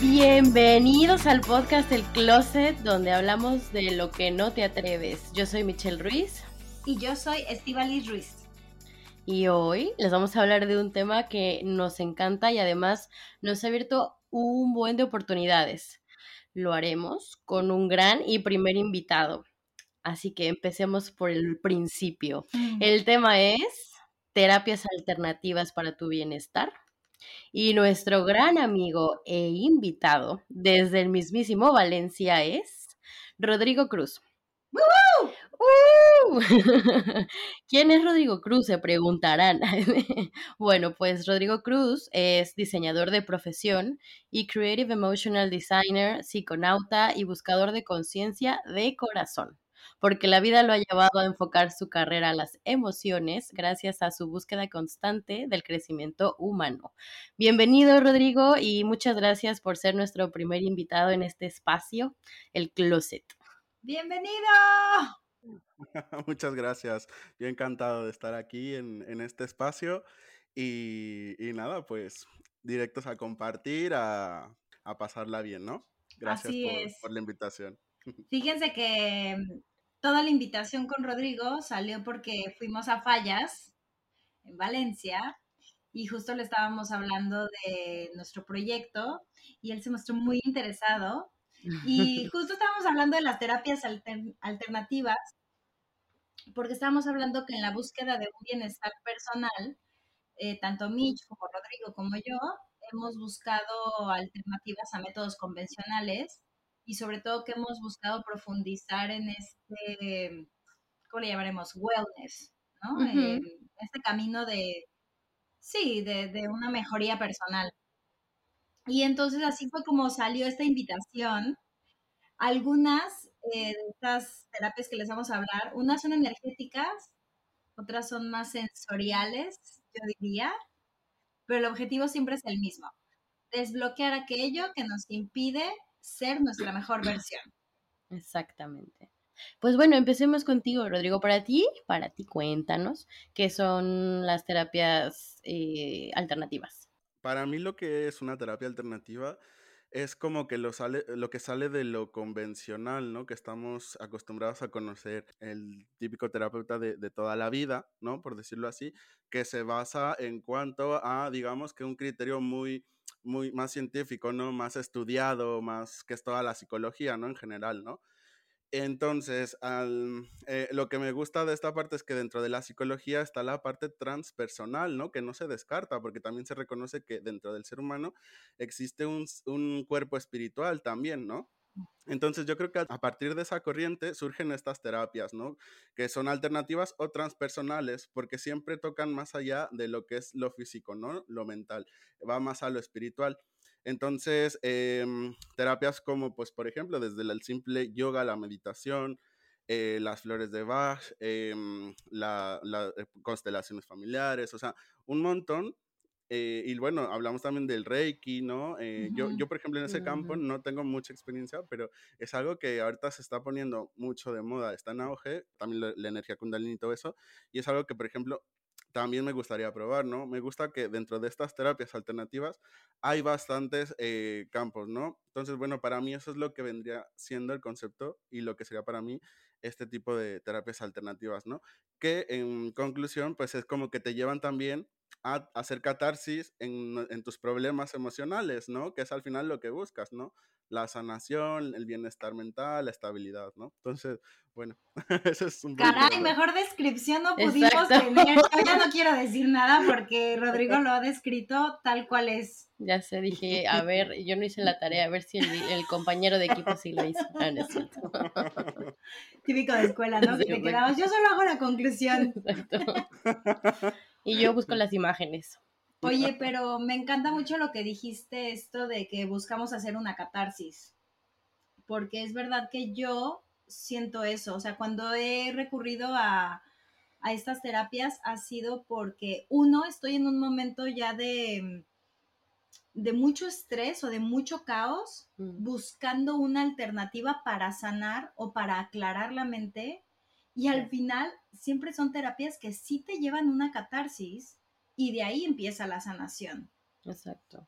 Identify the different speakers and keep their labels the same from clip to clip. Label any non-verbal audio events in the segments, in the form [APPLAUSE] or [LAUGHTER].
Speaker 1: Bienvenidos al podcast El Closet, donde hablamos de lo que no te atreves. Yo soy Michelle Ruiz
Speaker 2: Y yo soy Estivalis Ruiz.
Speaker 1: y hoy les vamos a hablar de un tema que nos encanta y además nos ha abierto un buen de oportunidades. Lo haremos con un gran y primer invitado. Así que empecemos por el principio. El tema es terapias alternativas para tu bienestar. Y nuestro gran amigo e invitado desde el mismísimo Valencia es Rodrigo Cruz. ¡Uh! [LAUGHS] ¿Quién es Rodrigo Cruz? Se preguntarán. [LAUGHS] bueno, pues Rodrigo Cruz es diseñador de profesión y Creative Emotional Designer, psiconauta y buscador de conciencia de corazón porque la vida lo ha llevado a enfocar su carrera a las emociones gracias a su búsqueda constante del crecimiento humano. Bienvenido, Rodrigo, y muchas gracias por ser nuestro primer invitado en este espacio, el Closet.
Speaker 2: ¡Bienvenido! [LAUGHS]
Speaker 3: Muchas gracias. Yo encantado de estar aquí en, en este espacio y, y nada, pues directos a compartir, a, a pasarla bien, ¿no? Gracias
Speaker 4: Así
Speaker 3: por,
Speaker 4: es.
Speaker 3: por la invitación. [LAUGHS]
Speaker 4: Fíjense que toda la invitación con Rodrigo salió porque fuimos a Fallas, en Valencia, y justo le estábamos hablando de nuestro proyecto y él se mostró muy interesado. Y [LAUGHS] justo estábamos hablando de las terapias alter- alternativas, porque estábamos hablando que en la búsqueda de un bienestar personal, eh, tanto Mitch como Rodrigo como yo, hemos buscado alternativas a métodos convencionales y sobre todo que hemos buscado profundizar en este, ¿cómo le llamaremos? Wellness, ¿no?
Speaker 1: Ujú.
Speaker 4: En este camino de, sí, de, de una mejoría personal. Y entonces así fue como salió esta invitación. Algunas eh, de estas terapias que les vamos a hablar, unas son energéticas, otras son más sensoriales, yo diría, pero el objetivo siempre es el mismo, desbloquear aquello que nos impide ser nuestra mejor versión.
Speaker 1: Exactamente. Pues bueno, empecemos contigo, Rodrigo. Para ti, para ti, cuéntanos qué son las terapias eh, alternativas.
Speaker 3: Para mí lo que es una terapia alternativa es como que lo, sale, lo que sale de lo convencional, ¿no? Que estamos acostumbrados a conocer el típico terapeuta de, de toda la vida, ¿no? Por decirlo así, que se basa en cuanto a, digamos, que un criterio muy, muy más científico, ¿no? Más estudiado, más que es toda la psicología, ¿no? En general, ¿no? Entonces, al- eh, lo que me gusta de esta parte es que dentro de la psicología está la parte transpersonal, ¿no? Que no se descarta, porque también se reconoce que dentro del ser humano existe un, un cuerpo espiritual también, ¿no? Entonces yo creo que a partir de esa corriente surgen estas terapias, ¿no? Que son alternativas o transpersonales, porque siempre tocan más allá de lo que es lo físico, ¿no? Lo mental, va más a lo espiritual. Entonces, em, terapias como, pues, por ejemplo, desde el simple yoga, la meditación, eh, las flores de Bach, em, la, la, eh, constelaciones familiares, o sea, un montón. Eh, y bueno, hablamos también del Reiki, ¿no? Eh, yo,
Speaker 4: Ujú.
Speaker 3: yo, por ejemplo, en ese campo
Speaker 1: Ujú.
Speaker 3: no tengo mucha experiencia, pero es algo que ahorita se está poniendo mucho de moda, está en auge, también la, la energía kundalini y todo eso, y es algo que, por ejemplo, también me gustaría probar, ¿no? Me gusta que dentro de estas terapias alternativas hay bastantes eh, campos, ¿no? Entonces, bueno, para mí eso es lo que vendría siendo el concepto y lo que sería para mí este tipo de terapias alternativas, ¿no? Que en conclusión, pues es como que te llevan también a hacer catarsis en, en tus problemas emocionales, ¿no? Que es al final lo que buscas, ¿no? La sanación, el bienestar mental, la estabilidad, ¿no? Entonces, bueno, [LAUGHS] eso es un
Speaker 4: Caray,
Speaker 3: lo-
Speaker 4: mejor descripción no pudimos
Speaker 1: Exacto.
Speaker 4: tener. Yo ya no [LAUGHS] quiero decir nada porque Rodrigo [LAUGHS] lo ha descrito tal cual es.
Speaker 1: Ya sé, dije, a ver, yo no hice la tarea, a ver si el, el compañero de equipo sí lo hizo. Ah, no es cierto.
Speaker 4: Típico de escuela, ¿no?
Speaker 1: Sí,
Speaker 4: Que te quedabas, yo solo hago la conclusión.
Speaker 1: Exacto. Y yo busco las imágenes.
Speaker 4: Oye, pero me encanta mucho lo que dijiste, esto de que buscamos hacer una catarsis. porque es verdad que yo siento eso, o sea, cuando he recurrido a, a estas terapias ha sido porque, uno, estoy en un momento ya de, de mucho estrés o de mucho caos,
Speaker 1: Mm.
Speaker 4: buscando una alternativa para sanar o para aclarar la mente. Y al final siempre son terapias que sí te llevan una catarsis y de ahí empieza la sanación.
Speaker 1: Exacto.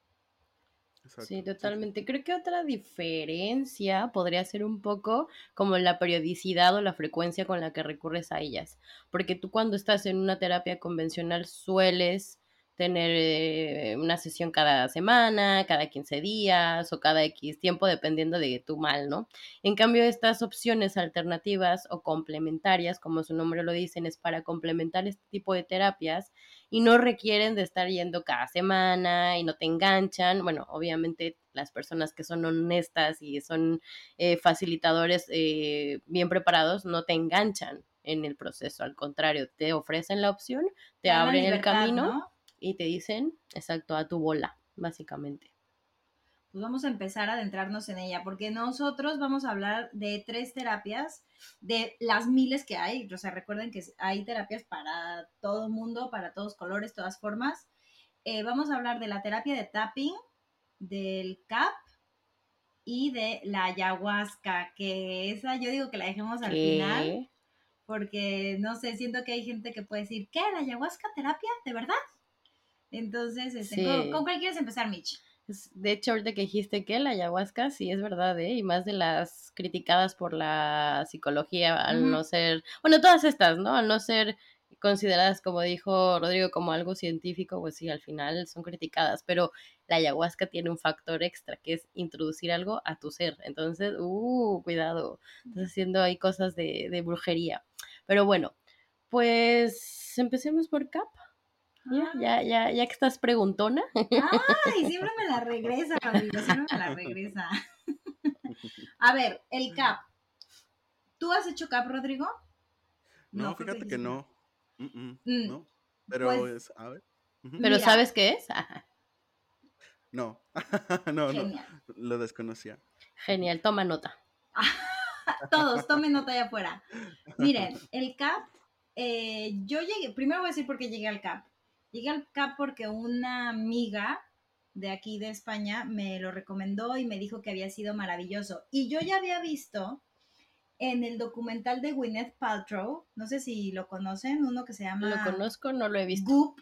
Speaker 3: Exacto,
Speaker 1: sí. totalmente. Creo que otra diferencia podría ser un poco como la periodicidad o la frecuencia con la que recurres a ellas. Porque tú cuando estás en una terapia convencional sueles tener eh, una sesión cada semana, cada 15 días o cada X tiempo, dependiendo de tu mal, ¿no? En cambio, estas opciones alternativas o complementarias, como su nombre lo dicen, es para complementar este tipo de terapias y no requieren de estar yendo cada semana y no te enganchan. Bueno, obviamente las personas que son honestas y son eh, facilitadores eh, bien preparados no te enganchan en el proceso, al contrario, te ofrecen la opción, te abren el
Speaker 4: libertad,
Speaker 1: camino
Speaker 4: ¿no?
Speaker 1: Y te dicen, exacto, a tu bola, básicamente.
Speaker 4: Pues vamos a empezar a adentrarnos en ella, porque nosotros vamos a hablar de tres terapias, de las miles que hay. O sea, recuerden que hay terapias para todo mundo, para todos colores, todas formas. Eh, vamos a hablar de la terapia de tapping, del CAP y de la ayahuasca, que esa yo digo que la dejemos al final, porque no sé, siento que hay gente que puede decir, ¿qué? ¿La ayahuasca terapia? ¿De verdad? Entonces, este,
Speaker 1: Sí.
Speaker 4: ¿con, con cuál quieres empezar, Mitch?
Speaker 1: De hecho, ahorita que dijiste que la ayahuasca sí es verdad, ¿eh? Y más de las criticadas por la psicología al no ser, bueno, todas estas, ¿no? Al no ser consideradas, como dijo Rodrigo, como algo científico, pues sí, al final son criticadas, pero la ayahuasca tiene un factor extra, que es introducir algo a tu ser. Entonces, uh, cuidado, estás haciendo ahí cosas de, de brujería. Pero bueno, pues empecemos por CAP. Ya, ya, ya, ya que estás preguntona.
Speaker 4: Ay, siempre me la regresa, Rodrigo, siempre me la regresa. [LAUGHS] A ver, el CAP. ¿Tú has hecho CAP, Rodrigo?
Speaker 3: No, fíjate que
Speaker 4: dijiste
Speaker 3: no. Mm, mm,
Speaker 4: Mm,
Speaker 3: no. Pero
Speaker 4: pues-
Speaker 3: es, a ver.
Speaker 1: Pero
Speaker 4: Mira.
Speaker 1: ¿sabes qué es? [LAUGHS]
Speaker 3: No, no, no, lo desconocía.
Speaker 1: Genial, toma nota. [LAUGHS]
Speaker 4: Todos, tomen nota allá afuera. Miren, el CAP, eh, yo llegué, primero voy a decir por qué llegué al CAP. Llegué al CAP porque una amiga de aquí de España me lo recomendó y me dijo que había sido maravilloso. Y yo ya había visto en el documental de Gwyneth Paltrow, no sé si lo conocen, uno que se llama
Speaker 1: Lo conozco, no lo he visto.
Speaker 4: Goop.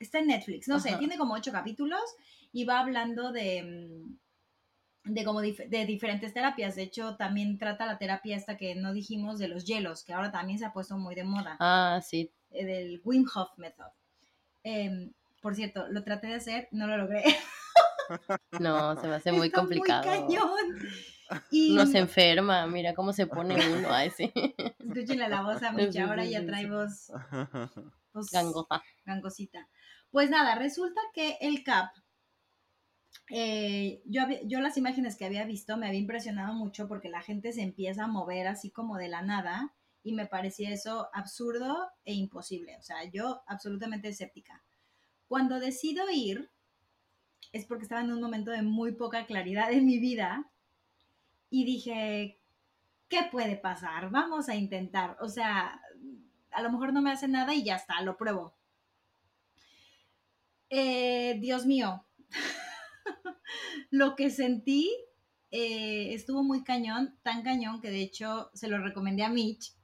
Speaker 4: Está en Netflix, no sé, tiene como ocho capítulos y va hablando de, mm, de como dif- de diferentes terapias. De hecho, también trata la terapia esta que no dijimos de los hielos, que ahora también se ha puesto muy de moda,
Speaker 1: Ah, sí.
Speaker 4: eh, del Wim Hof Method. Em, por cierto, lo traté de hacer, no lo logré.
Speaker 1: No, se me hace [LAUGHS] muy
Speaker 4: Está
Speaker 1: complicado.
Speaker 4: Muy cañón. [LAUGHS] Y
Speaker 1: Uno se enferma, mira cómo se pone uno. Ay, sí. [LAUGHS]
Speaker 4: escúchenle la voz a Micha, ahora ya trae voz, voz
Speaker 1: Gangoja.
Speaker 4: gangosita. Pues nada, resulta que el CAP, eh, yo, yo las imágenes que había visto me había impresionado mucho porque la gente se empieza a mover así como de la nada y me parecía eso absurdo e imposible. O sea, yo absolutamente escéptica. Cuando decido ir, es porque estaba en un momento de muy poca claridad en mi vida y dije, ¿qué puede pasar? Vamos a intentar. O sea, a lo mejor no me hace nada y ya está, lo pruebo. Eh, Dios mío, [LAUGHS] lo que sentí eh, estuvo muy cañón, tan cañón que de hecho se lo recomendé a Mitch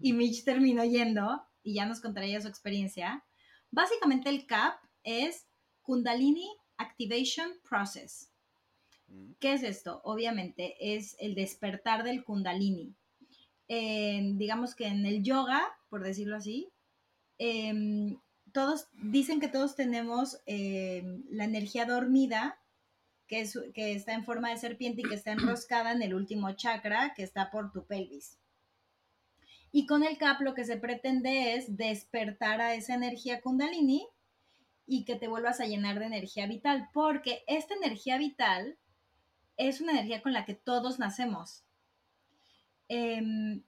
Speaker 4: y Mitch terminó yendo y ya nos contaría su experiencia. Básicamente el CAP es Kundalini Activation Process.
Speaker 3: Mm,
Speaker 4: ¿Qué es esto? Obviamente es el despertar del kundalini. En- digamos que en el yoga, por decirlo así, em, todos dicen que todos tenemos em, la energía dormida, que, es, que está en forma de serpiente y que está enroscada en el último chakra, que está por tu pelvis. Y con el CAP lo que se pretende es despertar a esa energía kundalini y que te vuelvas a llenar de energía vital, porque esta energía vital es una energía con la que todos nacemos. Em,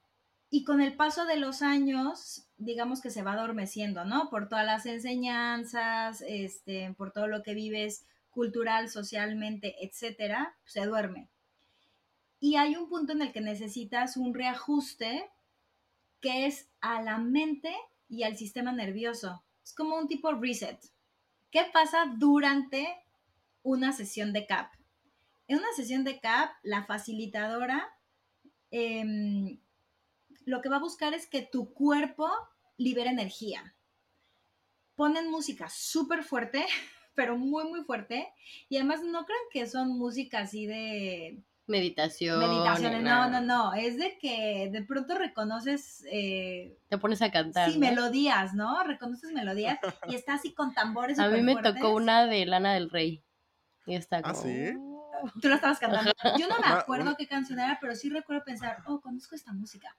Speaker 4: y con el paso de los años, digamos que se va adormeciendo, ¿no? Por todas las enseñanzas, este, por todo lo que vives cultural, socialmente, etcétera, se duerme. Y hay un punto en el que necesitas un reajuste que es a la mente y al sistema nervioso. Es como un tipo reset. ¿Qué pasa durante una sesión de CAP? En una sesión de CAP, la facilitadora em, lo que va a buscar es que tu cuerpo libere energía. Ponen música súper fuerte, [LAUGHS] pero muy, muy fuerte. Y además no crean que son música así de...
Speaker 1: Meditación.
Speaker 4: Meditaciones, no, no, no. Es de que de pronto reconoces... Eh,
Speaker 1: Te pones a cantar.
Speaker 4: Sí, melodías, ¿no? Reconoces melodías [LAUGHS] y está así con tambores.
Speaker 1: A mí me tocó una de Lana del Rey. Y está
Speaker 3: ¿Ah, sí?
Speaker 4: Tú la estabas cantando. Yo no me acuerdo qué canción era, pero sí recuerdo pensar, oh, conozco esta música.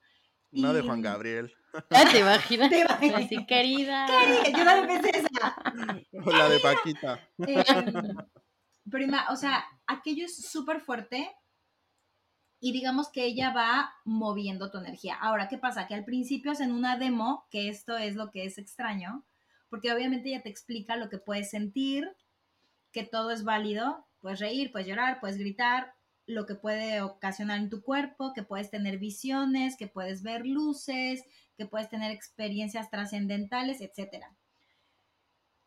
Speaker 3: Una de Juan Gabriel.
Speaker 1: Ah, ¿Te imaginas? [LAUGHS] ¿Te imaginas? Así, querida. [LAUGHS]
Speaker 4: Querida, yo la pensé esa.
Speaker 3: O la de Paquita.
Speaker 4: Eh, prima, o sea, aquello es súper fuerte y digamos que ella va moviendo tu energía. Ahora, ¿qué pasa? Que al principio hacen una demo, que esto es lo que es extraño, porque obviamente ella te explica lo que puedes sentir, que todo es válido, puedes reír, puedes llorar, puedes gritar, lo que puede ocasionar en tu cuerpo, que puedes tener visiones, que puedes ver luces, que puedes tener experiencias trascendentales, etc.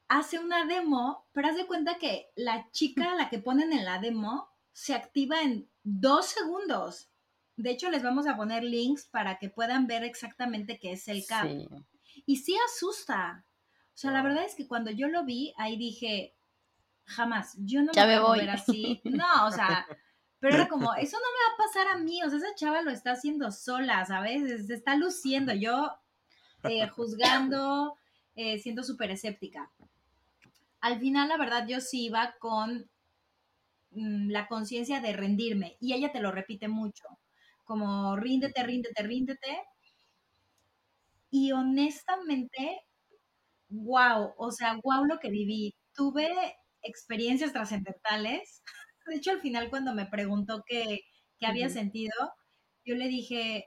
Speaker 4: Hace una demo, pero haz de cuenta que la chica, la que ponen en la demo, se activa en dos segundos. De hecho, les vamos a poner links para que puedan ver exactamente qué es el CAP. Y sí asusta. O sea, la verdad es que cuando yo lo vi, ahí dije, jamás, yo no me voy a ver así. [LAUGHS] No, o sea, pero era como, eso no me va a pasar a mí, o sea, esa chava lo está haciendo sola, ¿sabes? Se está luciendo, yo eh, juzgando, eh, siendo súper escéptica. Al final, la verdad, yo sí iba con mm, la conciencia de rendirme, y ella te lo repite mucho, como ríndete, ríndete, ríndete. Y honestamente, wow, o sea, wow lo que viví. Tuve experiencias trascendentales [LAUGHS] de hecho, al final cuando me preguntó qué, había sentido, yo le dije,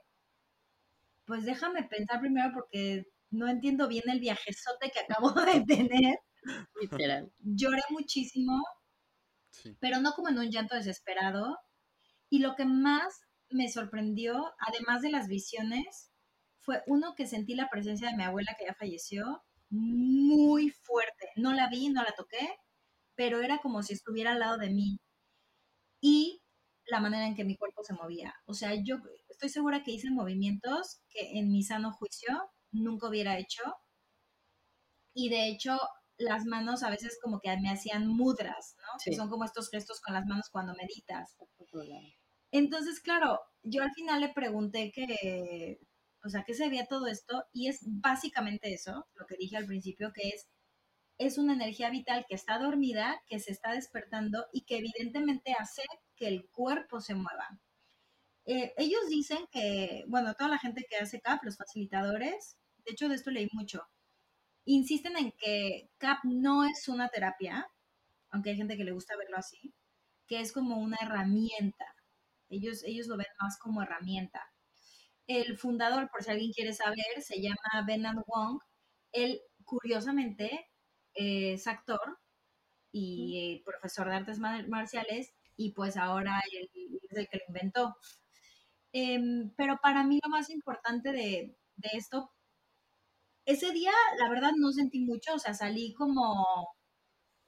Speaker 4: pues déjame pensar primero porque no entiendo bien el viajezote que acabo de [LAUGHS] tener. Literal. Lloré muchísimo, pero no como en un llanto desesperado. Y lo que más me sorprendió, además de las visiones, fue uno que sentí la presencia de mi abuela que ya falleció muy fuerte. No la vi, no la toqué, pero era como si estuviera al lado de mí y la manera en que mi cuerpo se movía. O sea, yo estoy segura que hice movimientos que en mi sano juicio nunca hubiera hecho. Y de hecho, las manos a veces como que me hacían mudras, ¿no? Que son como estos gestos con las manos cuando meditas. Entonces, claro, yo al final le pregunté que, o sea, ¿qué se veía todo esto? Y es básicamente eso, lo que dije al principio, que es es una energía vital que está dormida, que se está despertando y que evidentemente hace que el cuerpo se mueva. Eh, ellos dicen que, bueno, toda la gente que hace CAP, los facilitadores, de hecho de esto leí mucho, insisten en que CAP no es una terapia, aunque hay gente que le gusta verlo así, que es como una herramienta. Ellos, ellos lo ven más como herramienta. El fundador, por si alguien quiere saber, se llama Benan Wong. Él, curiosamente, es actor y profesor de artes marciales y pues ahora él es el que lo inventó. Em, pero para mí lo más importante de, esto, ese día la verdad no sentí mucho, o sea, salí como,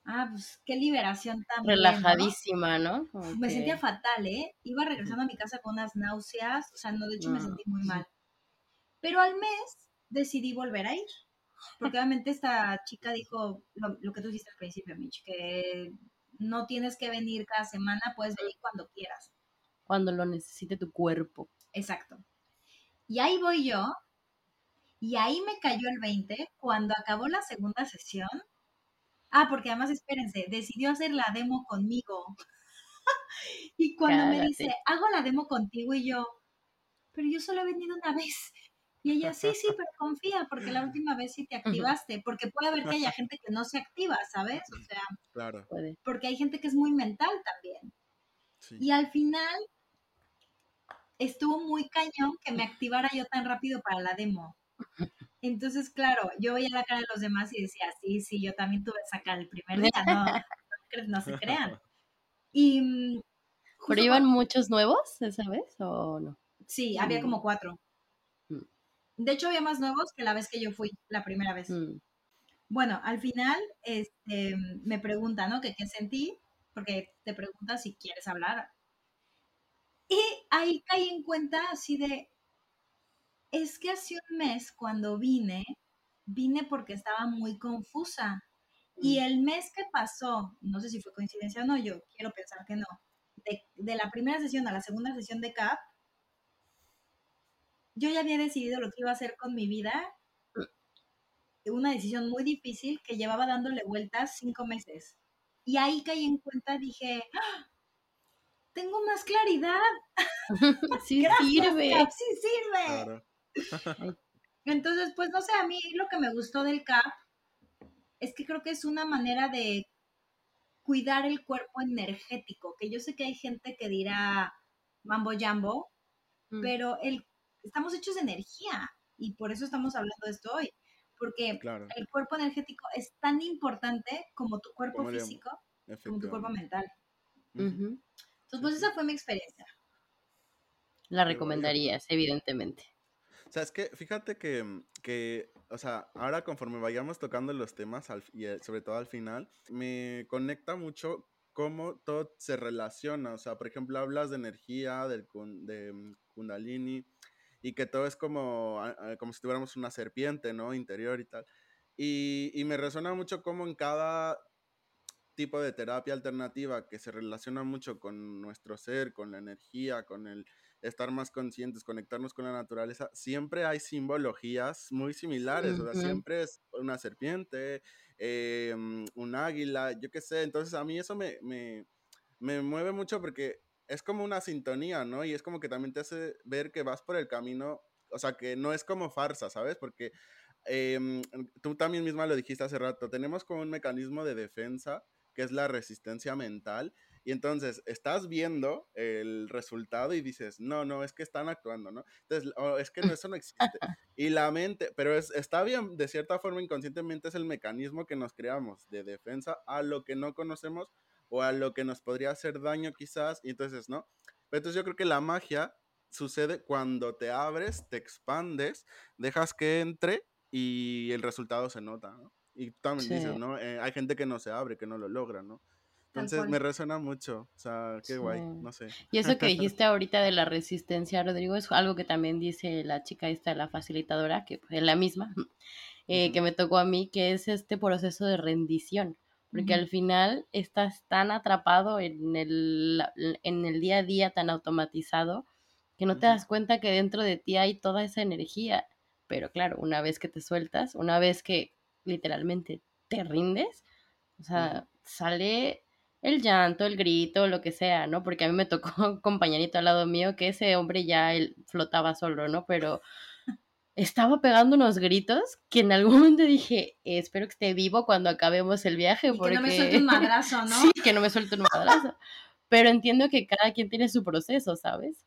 Speaker 4: ah, pues qué liberación tan
Speaker 1: relajadísima, ¿no?
Speaker 4: Me sentía fatal, ¿eh? Iba regresando a mi casa con unas náuseas, o sea, no, de hecho me sentí muy mal. Pero al mes decidí volver a ir. Porque obviamente esta chica dijo lo, que tú dijiste al principio, Mitch, que no tienes que venir cada semana, puedes venir cuando quieras.
Speaker 1: Cuando lo necesite tu cuerpo.
Speaker 4: Exacto. Y ahí voy yo, y ahí me cayó el 20 cuando acabó la segunda sesión. Ah, porque además, espérense, decidió hacer la demo conmigo. [LAUGHS] y cuando me dice, hago la demo contigo y yo, pero yo solo he venido una vez. Y ella, sí, sí, pero confía, porque la [LAUGHS] última vez sí te activaste, porque puede haber que haya [LAUGHS] gente que no se activa, ¿sabes? O sea,
Speaker 3: claro.
Speaker 4: porque hay gente que es muy mental también. Y al final estuvo muy cañón que me activara yo tan rápido para la demo. Entonces, claro, yo veía la cara de los demás y decía, sí, sí, yo también tuve que sacar el primer día, no, no, no se crean. Y mm,
Speaker 1: ¿Pero iban muchos nuevos esa vez o no?
Speaker 4: Sí, había
Speaker 1: Mm.
Speaker 4: como cuatro.
Speaker 1: Mm.
Speaker 4: De hecho, había más nuevos que la vez que yo fui, la primera vez.
Speaker 1: Mm,
Speaker 4: Bueno, al final este, me pregunta, ¿no? Que qué sentí, porque te pregunta si quieres hablar. Y ahí caí en cuenta así de, es que hace un mes cuando vine, vine porque estaba muy confusa. Y el mes que pasó, no sé si fue coincidencia o no, yo quiero pensar que no, de, de la primera sesión a la segunda sesión de CAP, yo ya había decidido lo que iba a hacer con mi vida una decisión muy difícil que llevaba dándole vueltas cinco meses. Y ahí caí en cuenta, dije, ¡Ah! tengo más claridad. [LAUGHS]
Speaker 1: Sí [LAUGHS] sirve.
Speaker 4: Cap, sí sirve.
Speaker 3: Claro. [LAUGHS]
Speaker 4: Entonces, pues no sé, a mí lo que me gustó del CAP es que creo que es una manera de cuidar el cuerpo energético, que yo sé que hay gente que dirá mambo jambo,
Speaker 1: Mm,
Speaker 4: pero el, estamos hechos de energía y por eso estamos hablando de esto hoy, porque
Speaker 3: Claro,
Speaker 4: el cuerpo energético es tan importante como tu cuerpo
Speaker 3: Como
Speaker 4: físico, como tu cuerpo mental. Entonces, pues
Speaker 3: sí.
Speaker 4: esa fue mi experiencia.
Speaker 1: La recomendarías, evidentemente.
Speaker 3: Sea, es que fíjate que, mm, que, o sea, ahora conforme vayamos tocando los temas, al- y eh, sobre todo al final, me conecta mucho cómo todo se relaciona. O sea, por ejemplo, hablas de energía, del de mm, kundalini, y que todo es como, como si tuviéramos una serpiente, ¿no? Interior y tal. Y, y me resuena mucho cómo en cada tipo de terapia alternativa que se relaciona mucho con nuestro ser, con la energía, con el estar más conscientes, conectarnos con la naturaleza, siempre hay simbologías muy similares, o sea, siempre es una serpiente, eh, un águila, yo qué sé, entonces a mí eso me, me, me mueve mucho porque es como una sintonía, ¿no? Y es como que también te hace ver que vas por el camino, o sea, que no es como farsa, ¿sabes? Porque em, tú también misma lo dijiste hace rato, tenemos como un mecanismo de defensa que es la resistencia mental. Y entonces estás viendo el resultado y dices, no, no, es que están actuando, ¿no? Entonces, o es que no, eso no existe. [LAUGHS] Y la mente, pero es, está bien, de cierta forma, inconscientemente es el mecanismo que nos creamos de defensa a lo que no conocemos o a lo que nos podría hacer daño quizás. Y entonces, ¿no? Pero entonces yo creo que la magia sucede cuando te abres, te expandes, dejas que entre y el resultado se nota, ¿no? Y también dices,
Speaker 1: Sí.
Speaker 3: ¿no? Eh, hay gente que no se abre, que no lo logra, ¿no? Entonces me resuena mucho, o sea, qué guay,
Speaker 1: Sí.
Speaker 3: no sé.
Speaker 1: Y eso que [LAUGHS] dijiste ahorita de la resistencia, Rodrigo, es algo que también dice la chica esta, la facilitadora, que es la misma, [LAUGHS] eh,
Speaker 3: Ujú.
Speaker 1: que me tocó a mí, que es este proceso de rendición. Porque
Speaker 4: Ujú.
Speaker 1: al final estás tan atrapado en el, en el día a día, tan automatizado, que no te
Speaker 3: Ujú.
Speaker 1: das cuenta que dentro de ti hay toda esa energía. Pero claro, una vez que te sueltas, una vez que literalmente te rindes, o sea, sale el llanto, el grito, lo que sea, ¿no? Porque a mí me tocó [LAUGHS] un compañerito al lado mío que ese hombre ya él flotaba solo, ¿no? Pero estaba pegando unos gritos que en algún [LAUGHS] momento dije, "Eh, espero que esté vivo cuando acabemos el viaje,
Speaker 4: Y que no me
Speaker 1: porque-
Speaker 4: suelte un madrazo, [LAUGHS] ¿no?
Speaker 1: sí, que no me suelte un madrazo. Pero entiendo que cada quien tiene su proceso, ¿sabes?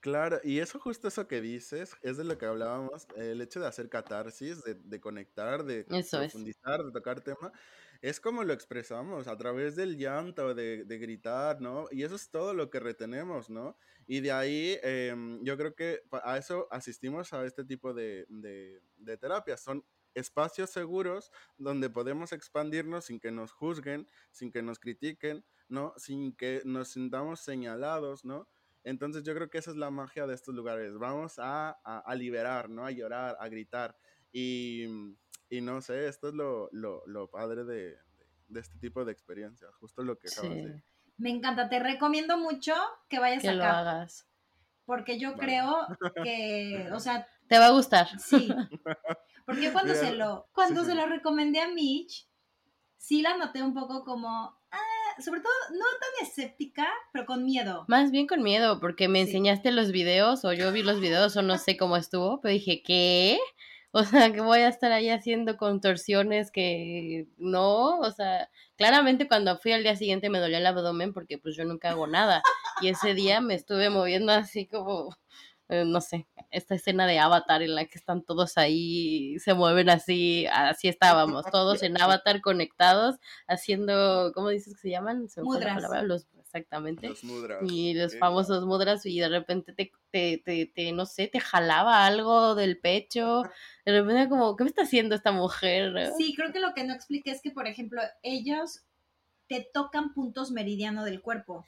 Speaker 3: Claro, y eso justo eso que dices es de lo que hablábamos, el hecho de hacer catarsis, de, de conectar, de
Speaker 1: Eso es.
Speaker 3: profundizar, de tocar tema, es como lo expresamos, a través del llanto, de, de gritar, ¿no? Y eso es todo lo que retenemos, ¿no? Y de ahí em, yo creo que a eso asistimos a este tipo de, de, de terapias, son espacios seguros donde podemos expandirnos sin que nos juzguen, sin que nos critiquen, ¿no? Sin que nos sintamos señalados, ¿no? Entonces yo creo que esa es la magia de estos lugares. Vamos a, a, a liberar, ¿no? A llorar, a gritar. Y, y no sé, esto es lo, lo, lo padre de, de, de, este tipo de experiencias, justo lo que acabas
Speaker 1: Sí,
Speaker 3: de...
Speaker 4: Me encanta, te recomiendo mucho que vayas
Speaker 1: que lo
Speaker 4: acá.
Speaker 1: hagas.
Speaker 4: Porque yo
Speaker 3: Vale.
Speaker 4: creo [LAUGHS] que, o sea,
Speaker 1: Te va a gustar.
Speaker 4: sí. [LAUGHS] Porque yo cuando se lo, cuando
Speaker 3: sí,
Speaker 4: se
Speaker 3: sí.
Speaker 4: lo recomendé a Mitch, sí la noté un poco como, ah, sobre todo no tan escéptica, pero con miedo.
Speaker 1: Más bien con miedo, porque me
Speaker 4: Sí.
Speaker 1: enseñaste los videos, o yo vi los videos, o no sé cómo estuvo, pero dije, ¿qué? O sea, que voy a estar ahí haciendo contorsiones que no, o sea, claramente cuando fui al día siguiente me dolía el abdomen porque pues yo nunca hago nada. Y ese día me estuve moviendo así como eh, no sé, esta escena de Avatar en la que están todos ahí, se mueven así, así estábamos, todos en Avatar conectados, haciendo, ¿cómo dices que se llaman? Se
Speaker 4: Mudras.
Speaker 1: los, exactamente.
Speaker 3: Los mudras.
Speaker 1: Y los famosos mudras y de repente te, te, te, te, no sé, te jalaba algo del pecho, [LAUGHS] de repente como, ¿qué me está haciendo esta mujer?
Speaker 4: Sí, creo que lo que no expliqué es que, por ejemplo, ellos te tocan puntos meridiano del cuerpo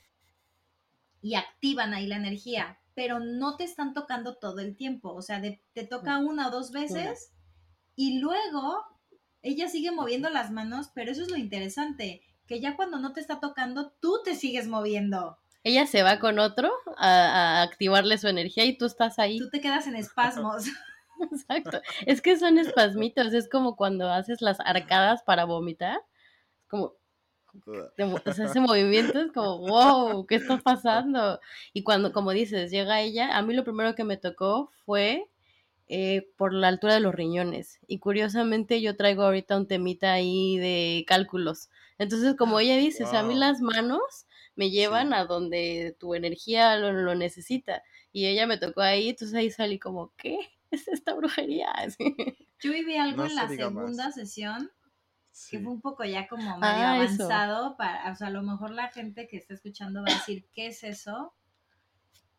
Speaker 4: y activan ahí la energía, pero no te están tocando todo el tiempo. O sea, de- te toca una o dos veces y luego ella sigue moviendo las manos, pero eso es lo interesante, que ya cuando no te está tocando, tú te sigues moviendo.
Speaker 1: Ella se va con otro a, a activarle su energía y tú estás ahí.
Speaker 4: Tú te quedas en espasmos. [LAUGHS]
Speaker 1: Exacto. Es que son espasmitos, es como cuando haces las arcadas para vomitar. Como, o sea, ese movimiento es como, wow, ¿qué está pasando? Y cuando, como dices, llega ella, a mí lo primero que me tocó fue eh, por la altura de los riñones. Y curiosamente yo traigo ahorita un temita ahí de cálculos. Entonces, como ella dice, o sea, a mí las manos me llevan
Speaker 3: Sí.
Speaker 1: a donde tu energía lo, lo necesita. Y ella me tocó ahí, entonces ahí salí como, ¿qué? [LAUGHS] Es esta brujería. [LAUGHS] Así.
Speaker 4: Yo viví algo
Speaker 3: No
Speaker 4: en la
Speaker 3: se diga más.
Speaker 4: segunda sesión
Speaker 3: Sí.
Speaker 4: que fue un poco ya como medio
Speaker 1: Ah, eso.
Speaker 4: avanzado, para, o sea, a lo mejor la gente que está escuchando va a decir, ¿qué es eso?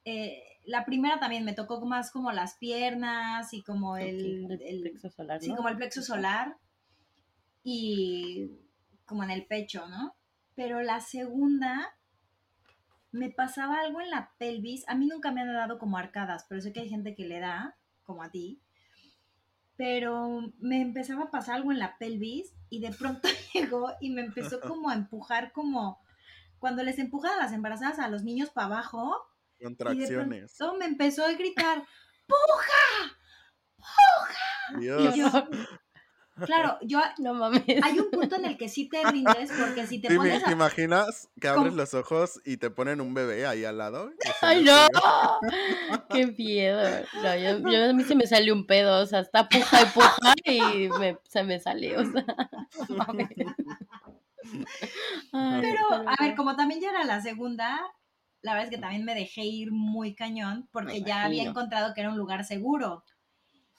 Speaker 4: Eh, la primera también me tocó más como las piernas y como el,
Speaker 1: el
Speaker 4: el-
Speaker 1: plexo solar,
Speaker 4: sí,
Speaker 1: ¿no?
Speaker 4: como el plexo solar y como en el pecho, ¿no? Pero la segunda me pasaba algo en la pelvis, a mí nunca me han dado como arcadas, pero sé que hay gente que le da, como a ti, pero me empezaba a pasar algo en la pelvis y de pronto [LAUGHS] llegó y me empezó [LAUGHS] como a empujar como cuando les empujan a las embarazadas a los niños para abajo y de
Speaker 3: Contracciones.
Speaker 4: pronto me empezó a gritar,
Speaker 3: Dios.
Speaker 4: y yo, claro, yo
Speaker 1: No mames.
Speaker 4: hay un punto en el que sí te rindes porque si te
Speaker 3: Sí,
Speaker 4: pones
Speaker 3: ¿te
Speaker 4: a
Speaker 3: imaginas que abres
Speaker 4: ¿Cómo?
Speaker 3: los ojos y te ponen un bebé ahí al lado?
Speaker 1: ¡Ay, no! ¡Qué miedo! No, yo, yo- a mí se me salió un pedo, o sea, está puja y puja y me, se me salió, o sea, [LAUGHS] mames. Ay,
Speaker 4: Pero, a ver, como también ya era la segunda, la verdad es que también me dejé ir muy cañón porque ya había encontrado que era un lugar seguro.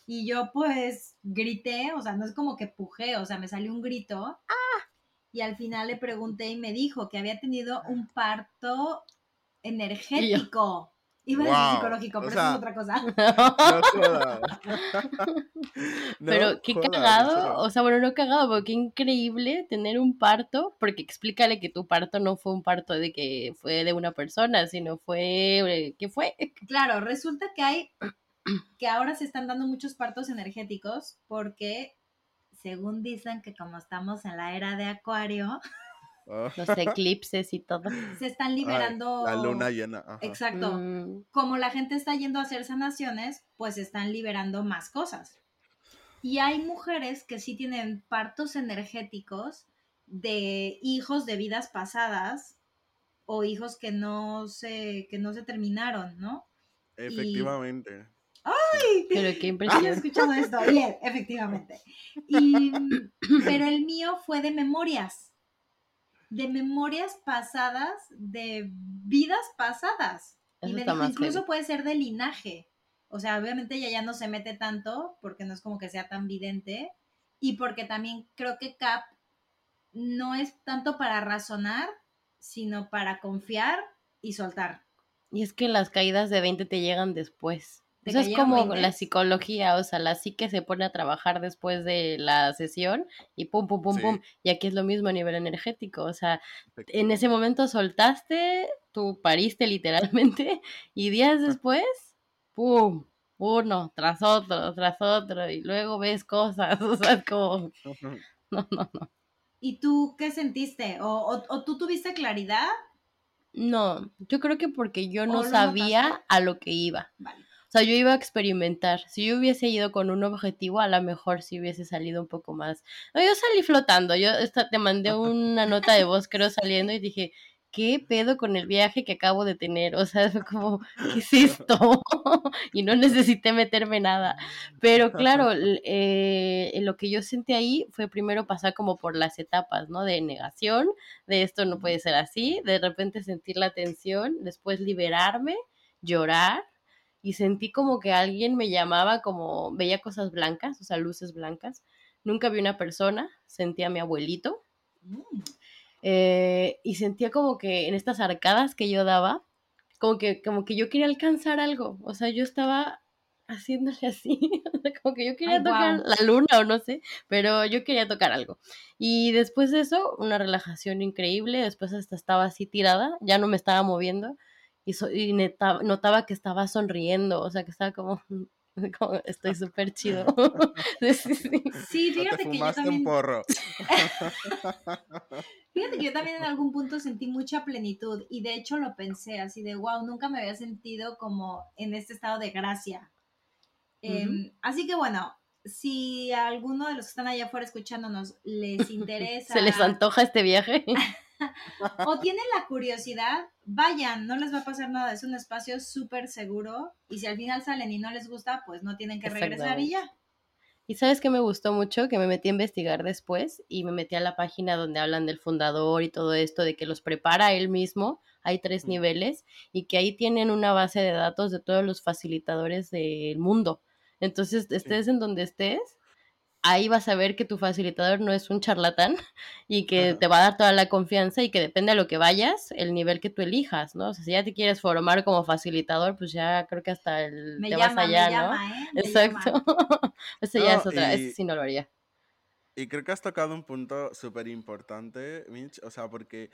Speaker 4: Y yo pues grité, o sea, no es como que pujé, o sea, me salió un grito. Y al final le pregunté y me dijo que había tenido un parto energético. Iba a decir
Speaker 3: Wow,
Speaker 4: psicológico,
Speaker 3: o
Speaker 4: pero
Speaker 3: sea,
Speaker 4: eso es otra cosa. [LAUGHS]
Speaker 3: No jodas. [LAUGHS] No
Speaker 1: Pero qué cagado, o sea, bueno, no cagado, pero qué increíble tener un parto, porque explícale que tu parto no fue un parto de que fue de una persona, sino fue, eh, ¿qué fue?
Speaker 4: Claro, resulta que hay, [CLEARS THROAT] que ahora se están dando muchos partos energéticos porque, según dicen que como estamos en la era de Acuario,
Speaker 3: Ah,
Speaker 1: Los eclipses y todo. [LAUGHS]
Speaker 4: se están
Speaker 3: ay,
Speaker 4: liberando...
Speaker 3: la luna llena. ajá.
Speaker 4: Exacto.
Speaker 1: Mm,
Speaker 4: Como la gente está yendo a hacer sanaciones, pues están liberando más cosas. Y hay mujeres que sí tienen partos energéticos de hijos de vidas pasadas o hijos que no se, que no se terminaron, ¿no?
Speaker 3: Efectivamente.
Speaker 1: Pero qué
Speaker 4: ¿Has
Speaker 1: impresión.
Speaker 4: escuchado esto? Bien, efectivamente. Y, [CLEARS THROAT] pero el mío fue de memorias, de memorias pasadas, de vidas pasadas. Y me dijo, incluso
Speaker 1: heavy.
Speaker 4: puede ser de linaje. O sea, obviamente ella ya no se mete tanto, porque no es como que sea tan vidente. Y porque también creo que Cap no es tanto para razonar, sino para confiar y soltar.
Speaker 1: Y es que las caídas de 20 te llegan después.
Speaker 4: ¿Te
Speaker 1: Eso es como
Speaker 4: 20?
Speaker 1: la psicología, o sea, la psique se pone a trabajar después de la sesión y pum, pum, pum,
Speaker 3: Sí.
Speaker 1: pum. Y aquí es lo mismo a nivel energético, o sea, en ese momento soltaste, tú pariste literalmente [LAUGHS] y días después, pum, uno tras otro, tras otro y luego ves cosas, [LAUGHS] o sea, es como, no, no, no.
Speaker 4: ¿Y tú qué sentiste? ¿O, o- o tú tuviste claridad?
Speaker 1: No, yo creo que porque yo
Speaker 4: ¿O
Speaker 1: no sabía
Speaker 4: notaste?
Speaker 1: a lo que iba.
Speaker 4: Vale.
Speaker 1: O sea, yo iba a experimentar. Si yo hubiese ido con un objetivo, a lo mejor sí hubiese salido un poco más. No, yo salí flotando. Yo esta- te mandé una nota de voz, creo, saliendo y dije, ¿qué pedo con el viaje que acabo de tener? O sea, fue como, ¿qué es [LAUGHS] esto? [LAUGHS] y no necesité meterme nada. Pero claro, [LAUGHS] eh, lo que yo sentí ahí fue primero pasar como por las etapas, ¿no? De negación, de esto no puede ser así, de repente sentir la tensión, después liberarme, llorar y sentí como que alguien me llamaba, como veía cosas blancas, o sea, luces blancas. Nunca vi una persona, sentía a mi abuelito.
Speaker 4: Mm.
Speaker 1: eh, y sentía como que en estas arcadas que yo daba, como que, como que yo quería alcanzar algo. O sea, yo estaba haciéndole así, [LAUGHS] como que yo quería
Speaker 4: Ay,
Speaker 1: tocar la luna o no sé, pero yo quería tocar algo. Y después de eso, una relajación increíble, después hasta estaba así tirada, ya no me estaba moviendo y, so- y neta- notaba que estaba sonriendo, o sea, que estaba como, [LAUGHS] como, estoy súper chido. [LAUGHS] Sí, sí, sí.
Speaker 4: Sí,
Speaker 3: O te
Speaker 4: fíjate que yo
Speaker 3: fumaste un
Speaker 4: también,
Speaker 3: porro. [LAUGHS]
Speaker 4: fíjate que yo también en algún punto sentí mucha plenitud y de hecho lo pensé así de, wow, nunca me había sentido como en este estado de gracia. Em, así que bueno, si a alguno de los que están allá afuera escuchándonos les interesa
Speaker 1: ¿Se les antoja este viaje?
Speaker 4: O tienen la curiosidad, vayan, no les va a pasar nada, es un espacio súper seguro y si al final salen y no les gusta, pues no tienen que regresar y ya.
Speaker 1: Y sabes que me gustó mucho que me metí a investigar después y me metí a la página donde hablan del fundador y todo esto, de que los prepara él mismo. Hay tres
Speaker 3: Mm.
Speaker 1: niveles y que ahí tienen una base de datos de todos los facilitadores del mundo. Entonces, estés en donde estés, ahí vas a ver que tu facilitador no es un charlatán [LAUGHS] y que te va a dar toda la confianza y que depende de lo que vayas, el nivel que tú elijas, ¿no? O sea, si ya te quieres formar como facilitador, pues ya creo que hasta el,
Speaker 4: Me
Speaker 1: te
Speaker 4: llama,
Speaker 1: vas allá,
Speaker 4: me
Speaker 1: ¿no?
Speaker 4: llama, ¿eh? Me
Speaker 1: Exacto. [LAUGHS] Ese ya
Speaker 3: No,
Speaker 1: es otra,
Speaker 3: y-
Speaker 1: ese sí no lo haría.
Speaker 3: Y creo que has tocado un punto súper importante, Mitch, o sea, porque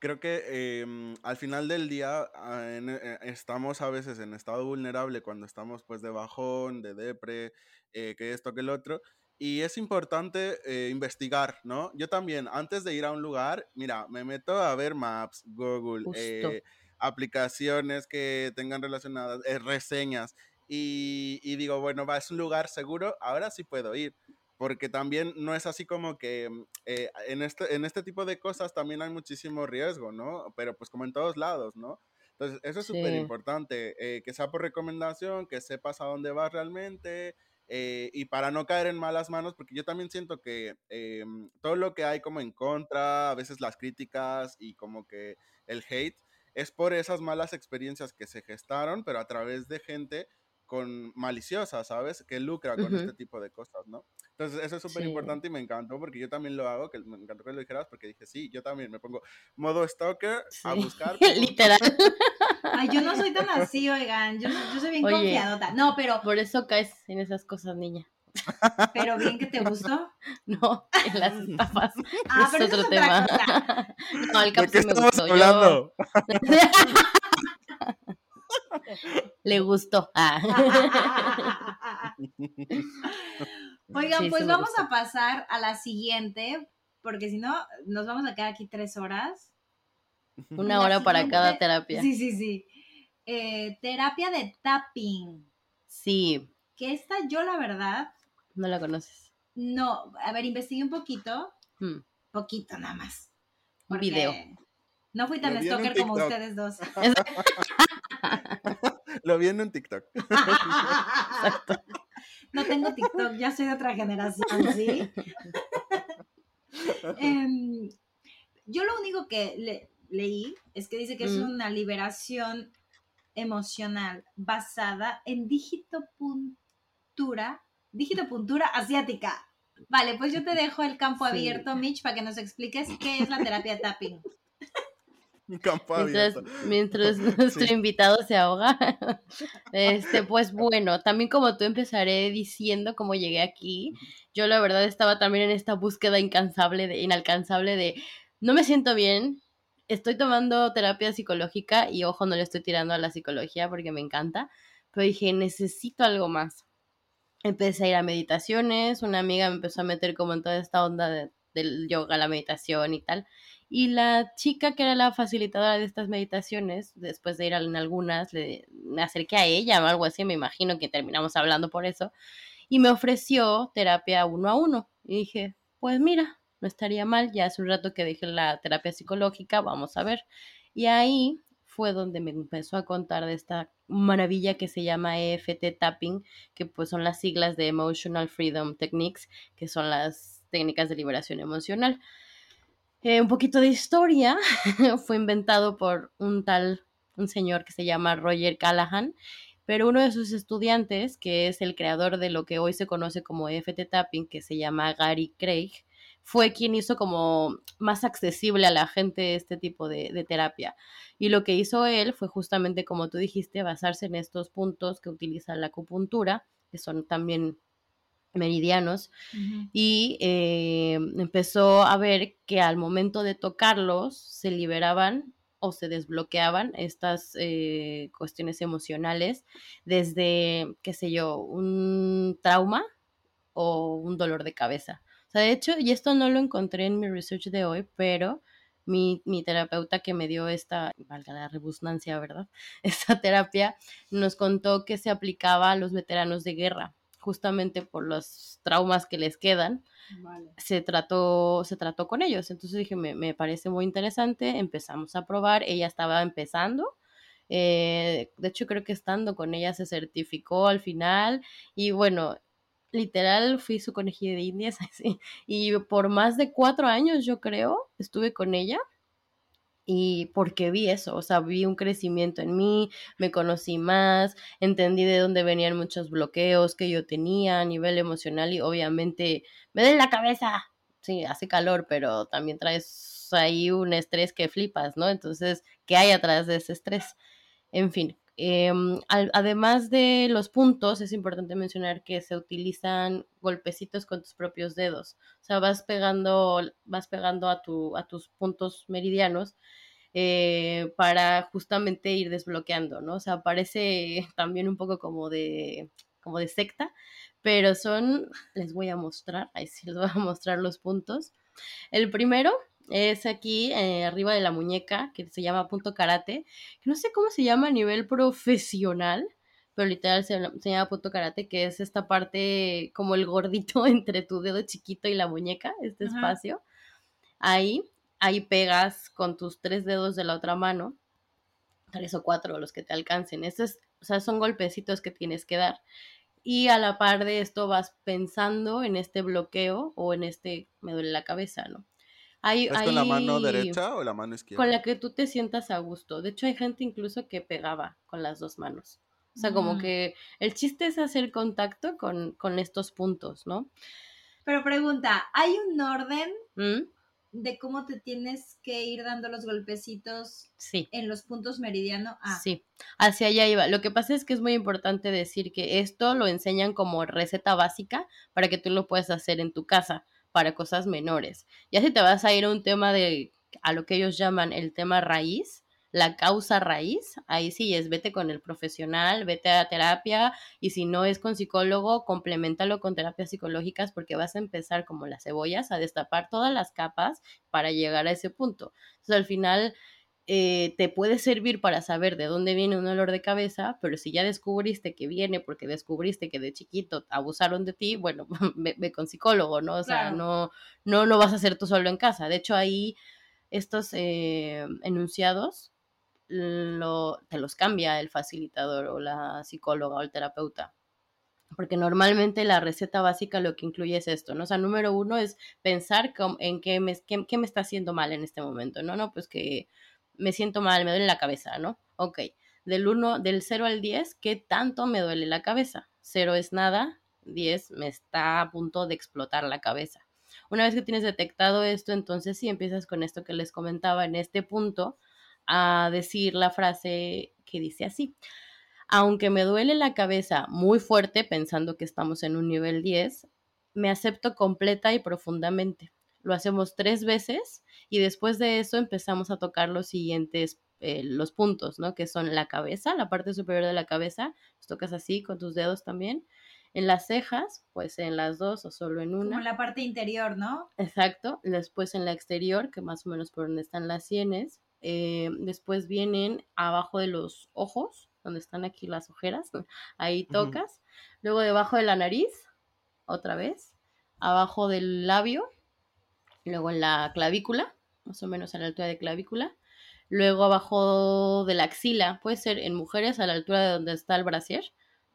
Speaker 3: creo que em, al final del día ah, en- eh, estamos a veces en estado vulnerable cuando estamos pues de bajón, de depre, eh, que esto, que el otro, y es importante eh, investigar, ¿no? Yo también, antes de ir a un lugar, mira, me meto a ver Maps, Google, eh, aplicaciones que tengan relacionadas, eh, reseñas, y, y digo, bueno, va, es un lugar seguro, ahora sí puedo ir porque también no es así como que mm, eh, en, este, en este tipo de cosas también hay muchísimo riesgo, ¿no? Pero pues como en todos lados, ¿no? Entonces, eso es súper
Speaker 1: Sí.
Speaker 3: importante, eh, que sea por recomendación, que sepas a dónde vas realmente eh, y para no caer en malas manos, porque yo también siento que eh, todo lo que hay como en contra, a veces las críticas y como que el hate, es por esas malas experiencias que se gestaron, pero a través de gente con maliciosa, ¿sabes? Que lucra con
Speaker 1: Ujú.
Speaker 3: este tipo de cosas, ¿no? Entonces, eso es súper
Speaker 1: Sí.
Speaker 3: importante y me encantó porque yo también lo hago, que me encantó que lo dijeras porque dije, sí, yo también me pongo modo stalker a
Speaker 1: Sí.
Speaker 3: buscar. [LAUGHS] pum,
Speaker 1: Literal. [LAUGHS] [LAUGHS]
Speaker 4: Ay, yo no soy tan así, oigan. Yo, yo soy bien
Speaker 1: Oye.
Speaker 4: confiadota. No, pero,
Speaker 1: Por eso caes en esas cosas, niña.
Speaker 4: pero bien que te gustó. [LAUGHS]
Speaker 1: No, en las estafas.
Speaker 4: Ah,
Speaker 1: es
Speaker 4: pero
Speaker 1: otro
Speaker 4: es otra
Speaker 1: tema.
Speaker 4: cosa. [LAUGHS]
Speaker 1: No, el
Speaker 3: ¿De
Speaker 1: cap
Speaker 3: qué
Speaker 1: sí me
Speaker 3: estamos
Speaker 1: gustó. Yo-
Speaker 3: hablando? [LAUGHS]
Speaker 1: Le gustó. Ah.
Speaker 4: Oigan,
Speaker 1: Sí,
Speaker 4: pues vamos
Speaker 1: gustó.
Speaker 4: a pasar a la siguiente, porque si no, nos vamos a quedar aquí tres horas.
Speaker 1: Una hora para cada terapia.
Speaker 4: Sí, sí, sí. Eh, terapia de tapping.
Speaker 1: Sí,
Speaker 4: Que esta yo, la verdad,
Speaker 1: no la conoces.
Speaker 4: no. A ver, investigué un poquito.
Speaker 1: Hmm,
Speaker 4: Poquito nada más.
Speaker 1: Un video.
Speaker 4: No fui tan stalker como ustedes dos. [LAUGHS]
Speaker 3: Lo vi en un TikTok. [LAUGHS]
Speaker 4: No tengo TikTok, ya soy de otra generación, ¿sí? [LAUGHS] Em, yo lo único que le- leí es que dice que es una liberación emocional basada en digitopuntura, digitopuntura asiática. Vale, pues yo te dejo el campo
Speaker 1: Sí.
Speaker 4: abierto, Mitch, para que nos expliques qué es la terapia tapping.
Speaker 3: Campo
Speaker 1: Mientras,
Speaker 3: abierto.
Speaker 1: mientras [LAUGHS] [LAUGHS] nuestro
Speaker 3: Sí.
Speaker 1: invitado se ahoga. Este, pues bueno, también como tú empezaré diciendo cómo llegué aquí. Yo la verdad estaba también en esta búsqueda incansable de, inalcanzable de no me siento bien. Estoy tomando terapia psicológica y ojo, no le estoy tirando a la psicología porque me encanta, pero dije, necesito algo más. Empecé a ir a meditaciones, una amiga me empezó a meter como en toda esta onda de- del yoga, la meditación y tal. Y la chica que era la facilitadora de estas meditaciones, después de ir en algunas, le, me acerqué a ella o algo así, me imagino que terminamos hablando por eso, y me ofreció terapia uno a uno. Y dije, pues mira, no estaría mal, ya hace un rato que dejé la terapia psicológica, vamos a ver. Y ahí fue donde me empezó a contar de esta maravilla que se llama EFT Tapping, que pues son las siglas de Emotional Freedom Techniques, que son las técnicas de liberación emocional. Eh, un poquito de historia, [LAUGHS] fue inventado por un tal, un señor que se llama Roger Callahan, pero uno de sus estudiantes, que es el creador de lo que hoy se conoce como FT Tapping, que se llama Gary Craig, fue quien hizo como más accesible a la gente este tipo de, de, terapia. Y lo que hizo él fue justamente, como tú dijiste, basarse en estos puntos que utiliza la acupuntura, que son también meridianos, uh -huh. y eh, empezó a ver que al momento de tocarlos se liberaban o se desbloqueaban estas eh, cuestiones emocionales desde, qué sé yo, un trauma o un dolor de cabeza. O sea, de hecho, y esto no lo encontré en mi research de hoy, pero mi, mi, terapeuta que me dio esta, valga la rebusnancia, ¿verdad? [LAUGHS] Esta terapia nos contó que se aplicaba a los veteranos de guerra, justamente por los traumas que les quedan. Vale. Se, trató, se trató con ellos. Entonces dije, me, me, parece muy interesante, empezamos a probar, ella estaba empezando. Eh, de hecho, creo que estando con ella se certificó al final y bueno, literal fui su conejilla de indias [LAUGHS] así. y por más de cuatro años yo creo estuve con ella y porque vi eso, o sea, vi un crecimiento en mí, me conocí más, entendí de dónde venían muchos bloqueos que yo tenía a nivel emocional y obviamente me da la cabeza, sí, hace calor, pero también traes ahí un estrés que flipas, ¿no? Entonces, ¿qué hay atrás de ese estrés? En fin, eh, al, además de los puntos, es importante mencionar que se utilizan golpecitos con tus propios dedos. O sea, vas pegando, vas pegando a, tu, a tus puntos meridianos eh, para justamente ir desbloqueando, ¿no? O sea, parece [LAUGHS] también un poco como de, como de secta, pero son, les voy a mostrar, ahí sí les voy a mostrar los puntos. El primero es aquí eh, arriba de la muñeca, que se llama punto karate, que no sé cómo se llama a nivel profesional, pero literal se, se, llama punto karate, que es esta parte como el gordito [LAUGHS] entre tu dedo chiquito y la muñeca, este Ajá. espacio. Ahí, ahí pegas con tus tres dedos de la otra mano, tres o cuatro los que te alcancen. Estos, o sea, son golpecitos que tienes que dar. Y a la par de esto vas pensando en este bloqueo o en este me duele la cabeza, ¿no?
Speaker 3: Hay, ¿Es hay... con la mano derecha o la mano izquierda?
Speaker 1: Con la que tú te sientas a gusto. De hecho, hay gente incluso que pegaba con las dos manos. O sea, mm. como que el chiste es hacer contacto con, con, estos puntos, ¿no?
Speaker 4: Pero pregunta, ¿hay un orden ¿Mm? de cómo te tienes que ir dando los golpecitos
Speaker 1: sí.
Speaker 4: en los puntos meridianos?
Speaker 1: Ah. Sí, hacia allá iba. Lo que pasa es que es muy importante decir que esto lo enseñan como receta básica para que tú lo puedas hacer en tu casa para cosas menores. Ya si te vas a ir a un tema de, a lo que ellos llaman el tema raíz, la causa raíz, ahí sí es vete con el profesional, vete a terapia y si no es con psicólogo, complementalo con terapias psicológicas porque vas a empezar como las cebollas a destapar todas las capas para llegar a ese punto. Entonces al final eh, te puede servir para saber de dónde viene un dolor de cabeza, pero si ya descubriste que viene porque descubriste que de chiquito abusaron de ti, bueno, [LAUGHS] ve, ve con psicólogo, ¿no? O sea,
Speaker 4: Claro.
Speaker 1: no, no lo vas a hacer tú solo en casa. De hecho, ahí estos eh, enunciados lo, te los cambia el facilitador o la psicóloga o el terapeuta. Porque normalmente la receta básica lo que incluye es esto, ¿no? O sea, número uno es pensar en qué me, qué, qué me está haciendo mal en este momento, ¿no? No, pues que me siento mal, me duele la cabeza, ¿no? Ok, del 1, del 0 al 10, ¿qué tanto me duele la cabeza? 0 es nada, 10 me está a punto de explotar la cabeza. Una vez que tienes detectado esto, entonces sí empiezas con esto que les comentaba en este punto a decir la frase que dice así. Aunque me duele la cabeza muy fuerte pensando que estamos en un nivel 10, me acepto completa y profundamente. Lo hacemos tres veces y después de eso empezamos a tocar los siguientes, eh, los puntos, ¿no? Que son la cabeza, la parte superior de la cabeza, los tocas así con tus dedos también. En las cejas, pues en las dos o solo en una.
Speaker 4: Como la parte interior, ¿no?
Speaker 1: Exacto. Después en la exterior, que más o menos por donde están las sienes. Eh, después vienen abajo de los ojos, donde están aquí las ojeras. [LAUGHS] Ahí tocas. Luego debajo de la nariz, otra vez. Abajo del labio. Luego en la clavícula, más o menos a la altura de clavícula. Luego abajo de la axila, puede ser en mujeres a la altura de donde está el brasier,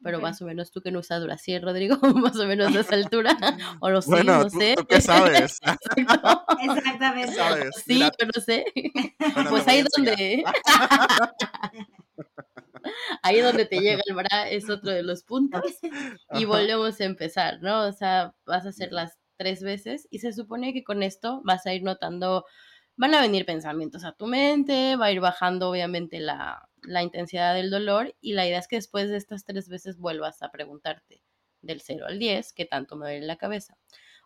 Speaker 1: pero
Speaker 4: Ok.
Speaker 1: más o menos tú que no usas brasier, Rodrigo, [LAUGHS] más o menos de esa altura, [LAUGHS] o lo sí,
Speaker 3: Bueno,
Speaker 1: no
Speaker 3: ¿tú,
Speaker 1: sé.
Speaker 3: tú qué sabes? [LAUGHS]
Speaker 1: Exacto.
Speaker 4: Exactamente.
Speaker 3: ¿Sabes?
Speaker 1: Sí,
Speaker 3: Mira,
Speaker 1: yo no sé.
Speaker 3: bueno,
Speaker 1: Pues ahí donde. ahí donde te llega el bra es otro de los puntos. Y volvemos a empezar, ¿no? O sea, vas a hacer las tres veces y se supone que con esto vas a ir notando, van a venir pensamientos a tu mente, va a ir bajando obviamente la, la intensidad del dolor y la idea es que después de estas tres veces vuelvas a preguntarte del 0 al 10 qué tanto me duele la cabeza.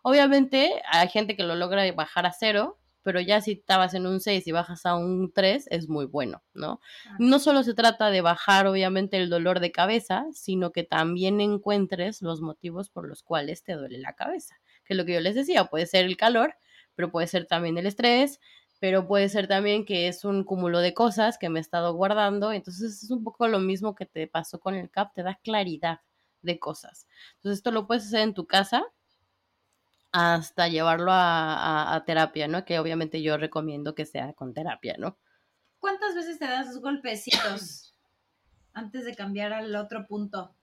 Speaker 1: Obviamente hay gente que lo logra bajar a cero, pero ya si estabas en un 6 y bajas a un 3 es muy bueno, ¿no? No solo se trata de bajar obviamente el dolor de cabeza, sino que también encuentres los motivos por los cuales te duele la cabeza, que es lo que yo les decía, puede ser el calor, pero puede ser también el estrés, pero puede ser también que es un cúmulo de cosas que me he estado guardando, entonces es un poco lo mismo que te pasó con el CAP, te da claridad de cosas. Entonces esto lo puedes hacer en tu casa hasta llevarlo a, terapia, ¿no? Que obviamente yo recomiendo que sea con terapia, ¿no?
Speaker 4: ¿Cuántas veces te das esos golpecitos antes de cambiar al otro punto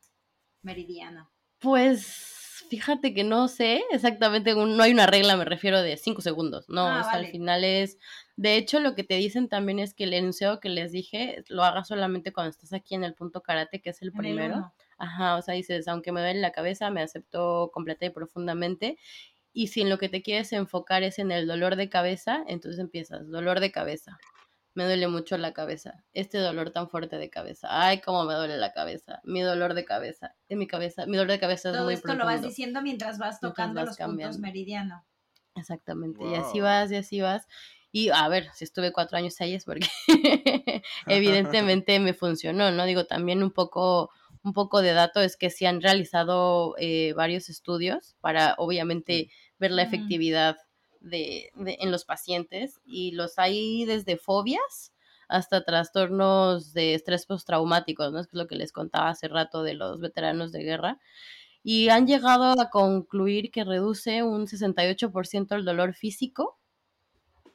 Speaker 4: meridiano?
Speaker 1: Pues fíjate que no sé exactamente, no hay una regla, me refiero de cinco segundos, no, ah, al final es, de hecho lo que te dicen también es que el enunciado que les dije lo hagas solamente cuando estás aquí en el punto karate, que es el primero. Ajá, o sea, dices, aunque me duele la cabeza, me acepto completa y profundamente y si en lo que te quieres enfocar es en el dolor de cabeza, entonces empiezas, dolor de cabeza. Me duele mucho la cabeza. Este dolor tan fuerte de cabeza. Ay, cómo me duele la cabeza. Mi dolor de cabeza. En mi cabeza, mi dolor de cabeza es muy esto
Speaker 4: lo vas diciendo mientras vas tocando los puntos meridiano.
Speaker 1: Exactamente. Y así vas, y así vas. Y a ver, si estuve cuatro años ahí es porque [LAUGHS] [LAUGHS] evidentemente me funcionó, ¿no? Digo, también un poco un poco de dato es que se han realizado eh, varios estudios para obviamente ver la efectividad de, en los pacientes y los hay desde fobias hasta trastornos de estrés postraumáticos, ¿no? Es lo que les contaba hace rato de los veteranos de guerra. Y han llegado a concluir que reduce un 68% el dolor físico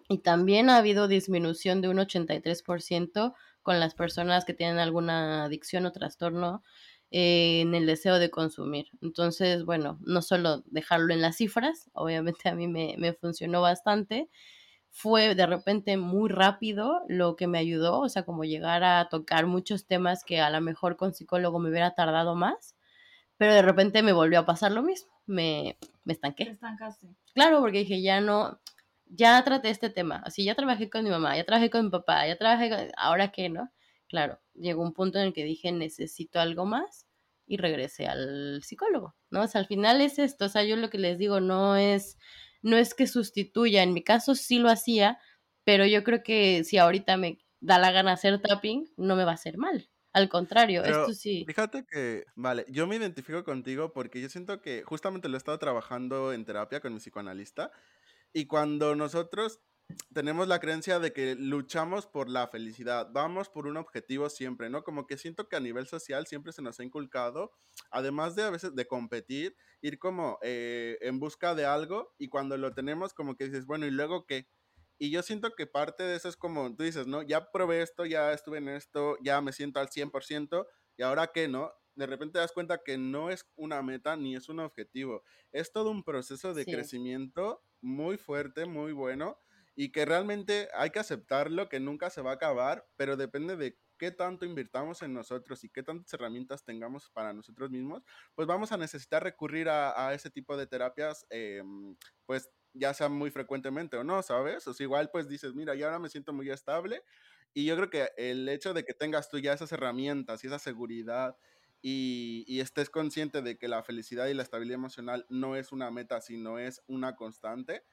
Speaker 1: y también ha habido disminución de un 83% con las personas que tienen alguna adicción o trastorno eh, en el deseo de consumir. Entonces, bueno, no solo dejarlo en las cifras, [LAUGHS] obviamente a mí me, me funcionó bastante, fue de repente muy rápido lo que me ayudó, o sea, como llegar a tocar muchos temas que a lo mejor con psicólogo me hubiera tardado más, pero de repente me volvió a pasar lo mismo, me, me estanqué.
Speaker 4: Te estancaste.
Speaker 1: Claro, porque dije, ya no, ya traté este tema, así ya trabajé con mi mamá, ya trabajé con mi papá, ya trabajé con... ahora qué, ¿no? Claro, llegó un punto en el que dije, necesito algo más y regresé al psicólogo, ¿no? O sea, al final es esto, o sea, yo lo que les digo no es, no es que sustituya, en mi caso sí lo hacía, pero yo creo que si ahorita me da la gana hacer tapping, no me va a hacer mal. Al contrario, esto sí.
Speaker 3: Fíjate que, vale, yo me identifico contigo porque yo siento que justamente lo he estado trabajando en terapia con mi psicoanalista y cuando nosotros tenemos la creencia de que luchamos por la felicidad, vamos por un objetivo siempre, ¿no? Como que siento que a nivel social siempre se nos ha inculcado, además de a veces de competir, ir como eh, en busca de algo y cuando lo tenemos como que dices, bueno, ¿y luego qué? Y yo siento que parte de eso es como tú dices, ¿no? Ya probé esto, ya estuve en esto, ya me siento al 100%, ¿y ahora qué, no? De repente te das cuenta que no es una meta ni es un objetivo, es todo un proceso de crecimiento muy fuerte, muy bueno, y que realmente hay que aceptarlo, que nunca se va a acabar, pero depende de qué tanto invirtamos en nosotros y qué tantas herramientas tengamos para nosotros mismos, pues vamos a necesitar recurrir a, ese tipo de terapias, em, pues ya sea muy frecuentemente o no, ¿sabes? O sea, igual pues dices, mira, yo ahora me siento muy estable y yo creo que el hecho de que tengas tú ya esas herramientas y esa seguridad y, y, estés consciente de que la felicidad y la estabilidad emocional no es una meta, sino es una constante,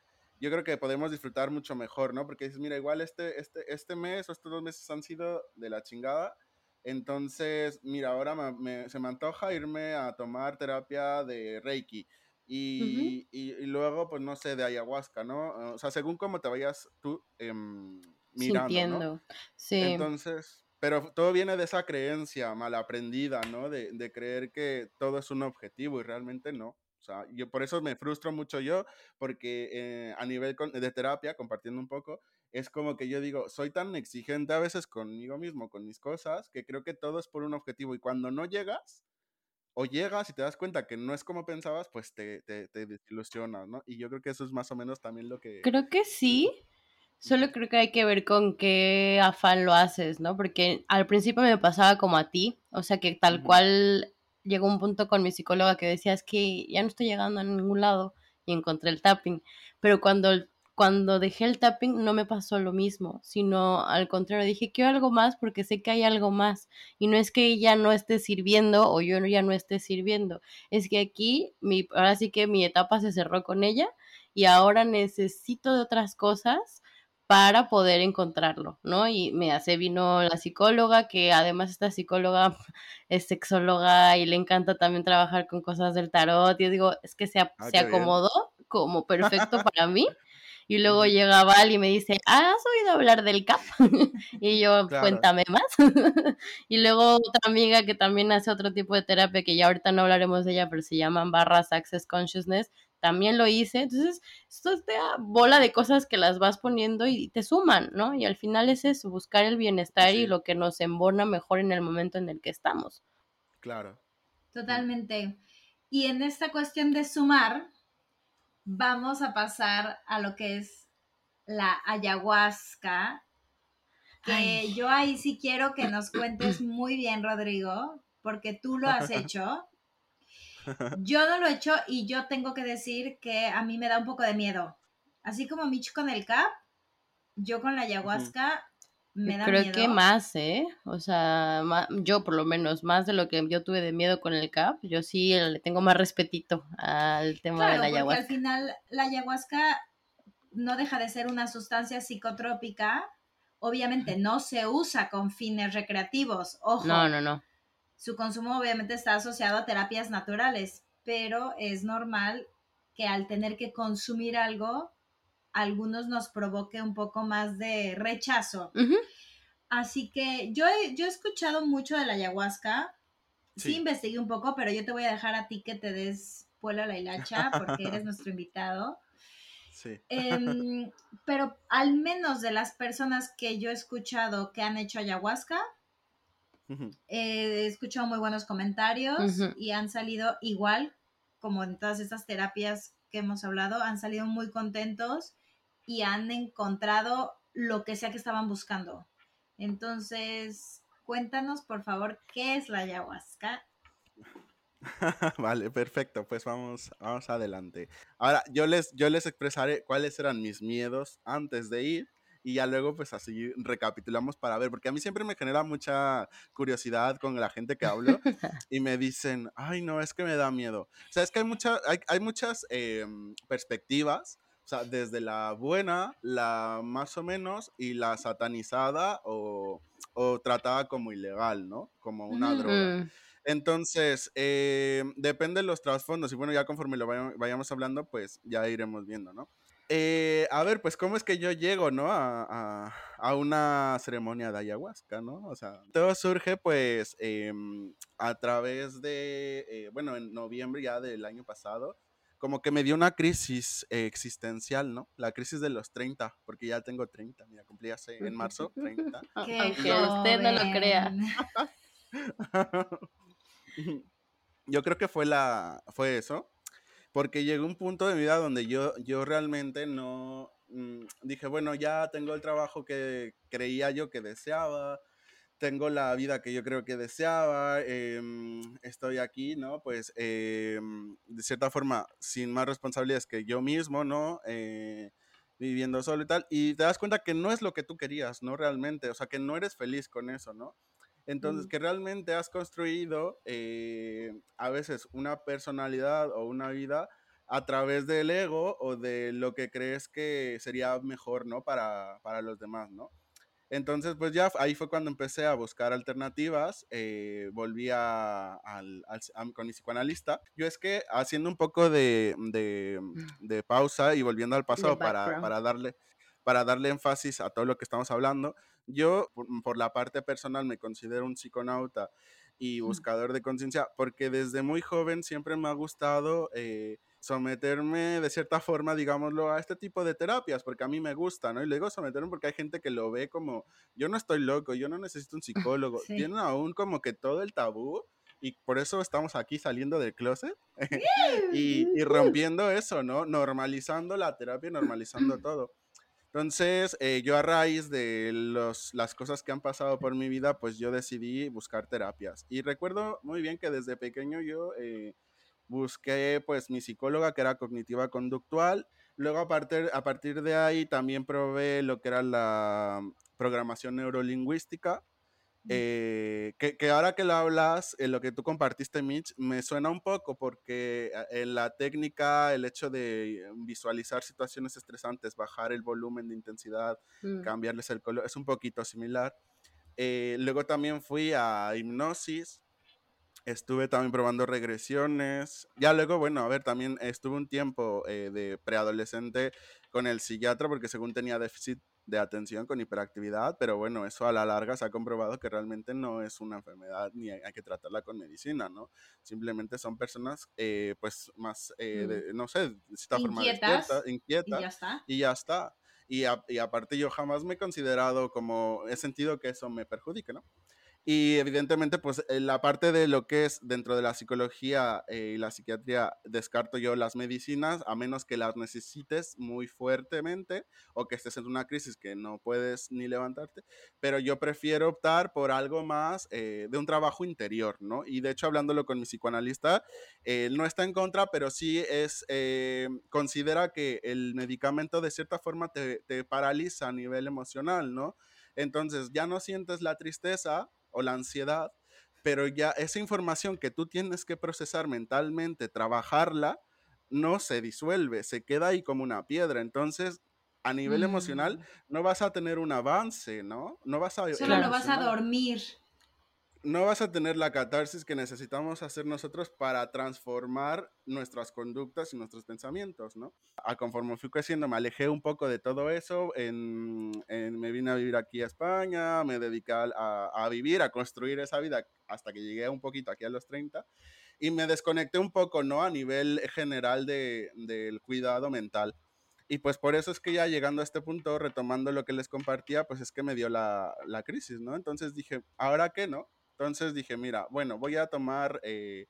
Speaker 3: yo creo que podemos disfrutar mucho mejor, ¿no? Porque dices, mira, igual este, este, este mes o estos dos meses han sido de la chingada. Entonces, mira, ahora me, se me antoja irme a tomar terapia de Reiki. Y, y, luego, pues no sé, de ayahuasca, ¿no? O sea, según cómo te vayas tú em, mirando. Sintiendo. Sí. Entonces, pero todo viene de esa creencia mal aprendida, ¿no? De, de creer que todo es un objetivo y realmente no sea, yo por eso me frustro mucho yo, porque eh, a nivel de terapia, compartiendo un poco, es como que yo digo, soy tan exigente a veces conmigo mismo, con mis cosas, que creo que todo es por un objetivo y cuando no llegas, o llegas y te das cuenta que no es como pensabas, pues te, te, te desilusionas, ¿no? Y yo creo que eso es más o menos también lo que...
Speaker 1: Creo que sí, Solo creo que hay que ver con qué afán lo haces, ¿no? Porque al principio me pasaba como a ti, o sea que tal cual llegó un punto con mi psicóloga que decía es que ya no estoy llegando a ningún lado y encontré el tapping, pero cuando cuando dejé el tapping no me pasó lo mismo, sino al contrario, dije, quiero algo más porque sé que hay algo más. Y no es que ella no esté sirviendo o yo ya no esté sirviendo, es que aquí, mi, ahora sí que mi etapa se cerró con ella y ahora necesito de otras cosas para poder encontrarlo, ¿no? Y me hace vino la psicóloga, que además esta psicóloga [LAUGHS] es sexóloga y le encanta también trabajar con cosas del tarot. Y yo digo, es que se, ah, se acomodó como perfecto [LAUGHS] para mí. Y luego llega Val y me dice, ¿has oído hablar del CAP? [LAUGHS] y yo, cuéntame más. y luego otra amiga que también hace otro tipo de terapia, que ya ahorita no hablaremos de ella, pero se llaman barras Access Consciousness, también lo hice. Entonces, esto es esta bola de cosas que las vas poniendo y te suman, ¿no? Y al final es eso, buscar el bienestar y lo que nos embona mejor en el momento en el que estamos.
Speaker 3: Claro.
Speaker 4: Totalmente. Y en esta cuestión de sumar, vamos a pasar a lo que es la ayahuasca, que yo ahí sí quiero que nos cuentes muy bien, Rodrigo, porque tú lo has [LAUGHS] hecho. Yo no lo he hecho y yo tengo que decir que a mí me da un poco de miedo. Así como Mitch con el CAP, yo con la ayahuasca me da
Speaker 1: Creo
Speaker 4: miedo.
Speaker 1: que más, ¿eh? O sea, yo por lo menos, más de lo que yo tuve de miedo con el CAP, yo sí le tengo más respetito al tema de la ayahuasca. Porque
Speaker 4: al final la ayahuasca no deja de ser una sustancia psicotrópica. Obviamente no se usa con fines recreativos, ojo.
Speaker 1: No, no, no
Speaker 4: su consumo obviamente está asociado a terapias naturales, pero es normal que al tener que consumir algo, algunos nos provoque un poco más de rechazo. Así que yo he, yo he escuchado mucho de la ayahuasca, sí. investigué un poco, pero yo te voy a dejar a ti que te des pueblo a la hilacha porque eres [LAUGHS] nuestro invitado.
Speaker 3: Sí.
Speaker 4: Em, pero al menos de las personas que yo he escuchado que han hecho ayahuasca, he escuchado muy buenos comentarios y han salido igual como en todas estas terapias que hemos hablado, han salido muy contentos y han encontrado lo que sea que estaban buscando. Entonces, cuéntanos por favor qué es la ayahuasca. [LAUGHS]
Speaker 3: vale, perfecto, pues vamos, vamos adelante. Ahora, yo les, yo les expresaré cuáles eran mis miedos antes de ir y ya luego pues así recapitulamos para ver, porque a mí siempre me genera mucha curiosidad con la gente que hablo [LAUGHS] y me dicen, ay no, es que me da miedo. O sea, es que hay, mucha, hay, hay muchas em, perspectivas, o sea, desde la buena, la más o menos y la satanizada o, o tratada como ilegal, ¿no? Como una droga. Entonces, eh, depende de los trasfondos y bueno, ya conforme lo vayamos hablando, pues ya iremos viendo, ¿no? Eh, a ver, pues, ¿cómo es que yo llego, no? A, una ceremonia de ayahuasca, ¿no? O sea, todo surge, pues, em, a través de, eh, bueno, en noviembre ya del año pasado, como que me dio una crisis existencial, ¿no? La crisis de los 30, porque ya tengo 30, mira, cumplí hace en marzo 30. [LAUGHS]
Speaker 1: Aunque usted no lo crea. [LAUGHS] [LAUGHS]
Speaker 3: yo creo que fue la, fue eso porque llegó un punto de vida donde yo, yo realmente no mm, dije, bueno, ya tengo el trabajo que creía yo que deseaba, tengo la vida que yo creo que deseaba, em, estoy aquí, ¿no? Pues em, de cierta forma, sin más responsabilidades que yo mismo, ¿no? Eh, viviendo solo y tal, y te das cuenta que no es lo que tú querías, ¿no? Realmente, o sea, que no eres feliz con eso, ¿no? Entonces, que realmente has construido eh, a veces una personalidad o una vida a través del ego o de lo que crees que sería mejor, ¿no? Para, para los demás, ¿no? Entonces, pues ya ahí fue cuando empecé a buscar alternativas, eh, volví a, al, con mi psicoanalista. Yo es que haciendo un poco de, de, de pausa y volviendo al pasado para, para, darle, para darle énfasis a todo lo que estamos hablando, yo, por, la parte personal, me considero un psiconauta y buscador de conciencia porque desde muy joven siempre me ha gustado eh, someterme de cierta forma, digámoslo, a este tipo de terapias, porque a mí me gusta, ¿no? Y luego someterme porque hay gente que lo ve como, yo no estoy loco, yo no necesito un [LAUGHS] psicólogo. Tienen aún como que todo el tabú y por eso estamos aquí saliendo del closet [LAUGHS] y, y [LAUGHS] rompiendo eso, ¿no? Normalizando la terapia, normalizando [CLEARS THROAT] todo. Entonces, eh, yo a raíz de los, las cosas que han pasado por mi vida, pues yo decidí buscar terapias. Y recuerdo muy bien que desde pequeño yo eh, busqué pues mi psicóloga que era cognitiva conductual. Luego a partir, a partir de ahí también probé lo que era la programación neurolingüística eh, que, ahora que lo hablas, en lo que tú compartiste, Mitch, me suena un poco porque ah, en la técnica, el hecho de visualizar situaciones estresantes, bajar el volumen de intensidad, mm. cambiarles el color, es un poquito similar. Eh, luego también fui a hipnosis, estuve también probando regresiones. Ya luego, bueno, a ver, también estuve un tiempo eh, de preadolescente con el psiquiatra porque según tenía déficit de atención con hiperactividad, pero bueno, eso a la larga se ha comprobado que realmente no es una enfermedad ni hay, que tratarla con medicina, ¿no? Simplemente son personas, eh, pues, más, eh, mm. no sé, de cierta forma inquietas, inquieta, y ya está. Y ya está. Y, y aparte yo jamás me he considerado como, he sentido que eso me perjudique, ¿no? Y evidentemente, pues eh, la parte de lo que es dentro de la psicología eh, y la psiquiatría, descarto yo las medicinas, a menos que las necesites muy fuertemente o que estés en una crisis que no puedes ni levantarte. Pero yo prefiero optar por algo más eh, de un trabajo interior, ¿no? Y de hecho, hablándolo con mi psicoanalista, él no está en contra, pero sí es, considera que el medicamento de cierta forma te, te paraliza a nivel emocional, ¿no? Entonces ya no sientes la tristeza o la ansiedad, pero ya esa información que tú tienes que procesar mentalmente, trabajarla, no se disuelve, se queda ahí como una piedra. Entonces, a nivel emocional, mm. no vas a tener un avance, ¿no? No vas a...
Speaker 4: Solo lo vas a dormir
Speaker 3: no vas a tener la catarsis que necesitamos hacer nosotros para transformar nuestras conductas y nuestros pensamientos, ¿no? A conforme fui creciendo, me alejé un poco de todo eso, en, me vine a vivir aquí a España, me dediqué a, vivir, a construir esa vida hasta que llegué un poquito aquí a los 30 y me desconecté un poco, ¿no? A nivel general de, del cuidado mental. Y pues por eso es que ya llegando a este punto, retomando lo que les compartía, pues es que me dio la, la crisis, ¿no? Entonces dije, ¿ahora qué, no? Entonces dije, mira, bueno, voy a tomar eh,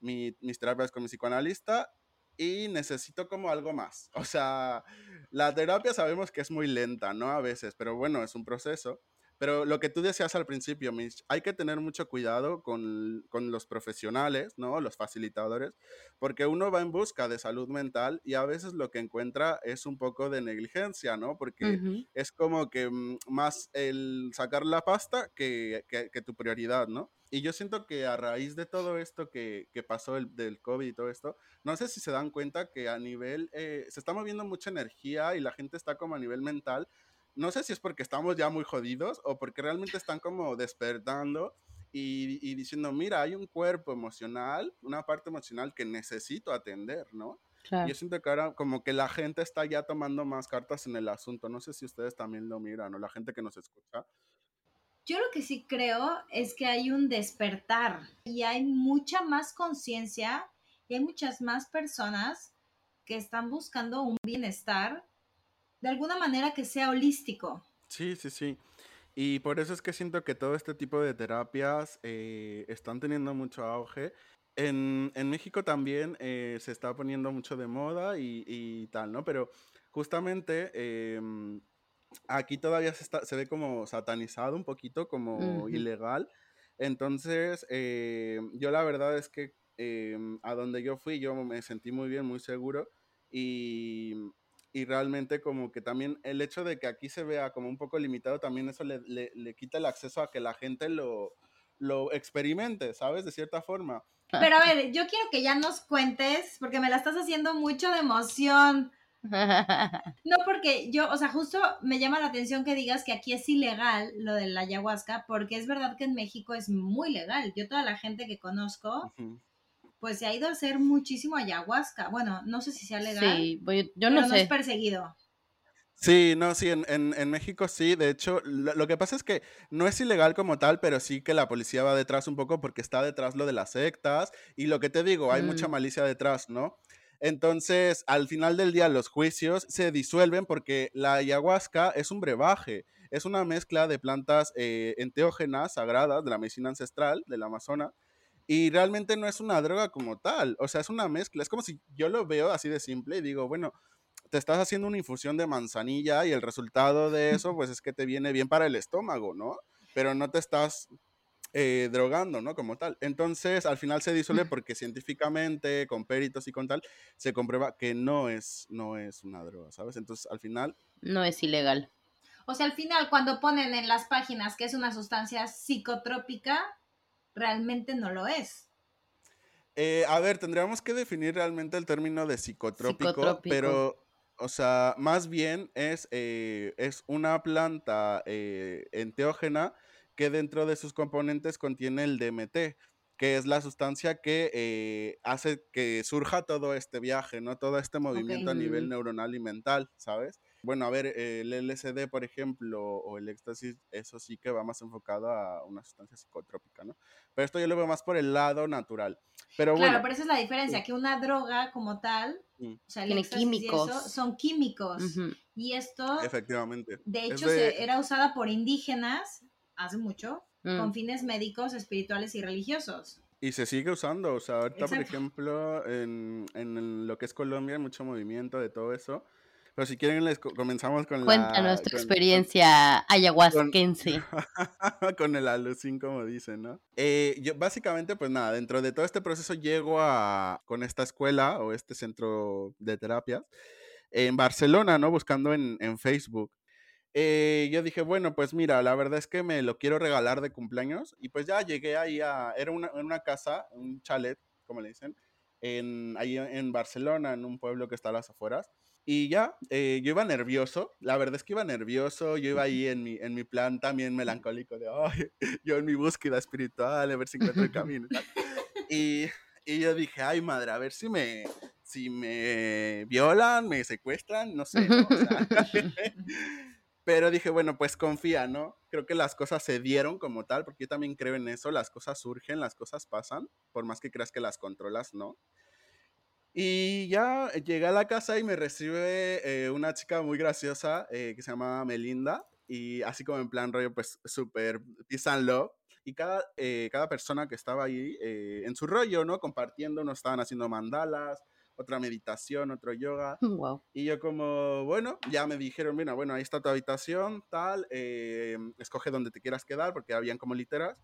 Speaker 3: mis terapias con mi psicoanalista y necesito como algo más. O sea, la terapia sabemos que es muy lenta, ¿no? A veces, pero bueno, es un proceso. Pero lo que tú decías al principio, Mitch, hay que tener mucho cuidado con, con, los profesionales, ¿no? Los facilitadores, porque uno va en busca de salud mental y a veces lo que encuentra es un poco de negligencia, ¿no? Porque es como que mm, más el sacar la pasta que, que, tu prioridad, ¿no? Y yo siento que a raíz de todo esto que, que, pasó el, del COVID y todo esto, no sé si se dan cuenta que a nivel, eh, se está moviendo mucha energía y la gente está como a nivel mental no sé si es porque estamos ya muy jodidos o porque realmente están como despertando y, diciendo, mira, hay un cuerpo emocional, una parte emocional que necesito atender, ¿no? Yo siento que ahora como que la gente está ya tomando más cartas en el asunto. No sé si ustedes también lo miran o la gente que nos escucha.
Speaker 4: Yo lo que sí creo es que hay un despertar y hay mucha más conciencia y hay muchas más personas que están buscando un bienestar de alguna manera que sea holístico.
Speaker 3: Sí, sí, sí. Y por eso es que siento que todo este tipo de terapias eh, están teniendo mucho auge. En, México también eh, se está poniendo mucho de moda y, tal, ¿no? Pero justamente em, aquí todavía se, está, se ve como satanizado un poquito, como ilegal. Entonces, eh, yo la verdad es que em, a donde yo fui, yo me sentí muy bien, muy seguro. Y y realmente como que también el hecho de que aquí se vea como un poco limitado, también eso le, le, quita el acceso a que la gente lo, lo experimente, ¿sabes? De cierta forma.
Speaker 4: Pero a ver, yo quiero que ya nos cuentes, porque me la estás haciendo mucho de emoción. [LAUGHS] No, porque yo, o sea, justo me llama la atención que digas que aquí es ilegal lo de la ayahuasca, porque es verdad que en México es muy legal. Yo toda la gente que conozco, pues se ha ido a hacer muchísimo ayahuasca. Bueno, no sé si sea legal. Sí, yo no sé. no es perseguido.
Speaker 3: Sí, no, sí, en, en, México sí. De hecho, lo, que pasa es que no es ilegal como tal, pero sí que la policía va detrás un poco porque está detrás lo de las sectas. Y lo que te digo, hay mucha mm. malicia detrás, ¿no? Entonces, al final del día, los juicios se disuelven porque la ayahuasca es un brebaje. Es una mezcla de plantas eh, enteógenas sagradas de la medicina ancestral del Amazonas y realmente no es una droga como tal, o sea, es una mezcla, es como si yo lo veo así de simple y digo, bueno, te estás haciendo una infusión de manzanilla y el resultado de eso, pues es que te viene bien para el estómago, ¿no? Pero no te estás eh, drogando, ¿no? Como tal. Entonces, al final se disuelve porque científicamente, con peritos y con tal, se comprueba que no es, no es una droga, ¿sabes? Entonces, al final...
Speaker 1: No es ilegal.
Speaker 4: O sea, al final, cuando ponen en las páginas que es una sustancia psicotrópica, realmente no lo es.
Speaker 3: Eh, a ver, tendríamos que definir realmente el término de psicotrópico, pero, o sea, más bien es, eh, es una planta eh, enteógena que dentro de sus componentes contiene el DMT, que es la sustancia que hace que surja todo este viaje, ¿no? Todo este movimiento a nivel neuronal y mental, ¿sabes? Bueno, a ver, el LSD, por ejemplo, o el éxtasis, eso sí que va más enfocado a una sustancia psicotrópica, ¿no? Pero esto yo lo veo más por el lado natural. Pero
Speaker 4: claro,
Speaker 3: bueno,
Speaker 4: pero esa es la diferencia, que una droga como tal,
Speaker 3: Mm.
Speaker 4: o sea, el
Speaker 1: Tiene
Speaker 4: éxtasis y
Speaker 1: químicos.
Speaker 4: eso, son químicos.
Speaker 1: Ujú.
Speaker 4: Y esto,
Speaker 3: efectivamente.
Speaker 4: de hecho,
Speaker 3: de-
Speaker 4: se- era usada por indígenas hace mucho,
Speaker 1: Mm.
Speaker 4: con fines médicos, espirituales y religiosos.
Speaker 3: Y se sigue usando, o sea, ahorita, por
Speaker 4: Exacto.
Speaker 3: ejemplo, en, en lo que es Colombia hay mucho movimiento de todo eso. Pero si quieren, les co- comenzamos con
Speaker 1: Cuéntanos
Speaker 3: la...
Speaker 1: tu
Speaker 3: con-
Speaker 1: experiencia ayahuasquense. [LAUGHS]
Speaker 3: con el alucín, como dicen, ¿no? Eh, yo básicamente, pues nada, dentro de todo este proceso llego a, con esta escuela o este centro de terapias en Barcelona, ¿no? Buscando en, en Facebook. Eh, yo dije, bueno, pues mira, la verdad es que me lo quiero regalar de cumpleaños y pues ya llegué ahí a, era una, una casa, un chalet, como le dicen, en, ahí en Barcelona, en un pueblo que está a las afueras. Y ya, eh, yo iba nervioso, la verdad es que iba nervioso, yo iba ahí en mi, en mi plan también melancólico de, ay, [LAUGHS] yo en mi búsqueda espiritual, a ver si encuentro el [LAUGHS] camino y y yo dije, ay madre, a ver si me, si me violan, me secuestran, no sé, ¿no? O sea, [LAUGHS] pero dije, bueno, pues confía, ¿no? Creo que las cosas se dieron como tal, porque yo también creo en eso, las cosas surgen, las cosas pasan, por más que creas que las controlas, ¿no? Y ya llegué a la casa y me recibe eh, una chica muy graciosa eh, que se llama Melinda, y así como en plan rollo, pues súper peace and love. Y cada, eh, cada persona que estaba ahí eh, en su rollo, ¿no? Compartiendo, nos estaban haciendo mandalas, otra meditación, otro yoga. [LAUGHS]
Speaker 1: Wow.
Speaker 3: Y yo como, bueno, ya me dijeron, mira, bueno, ahí está tu habitación, tal, eh, escoge donde te quieras quedar, porque habían como literas,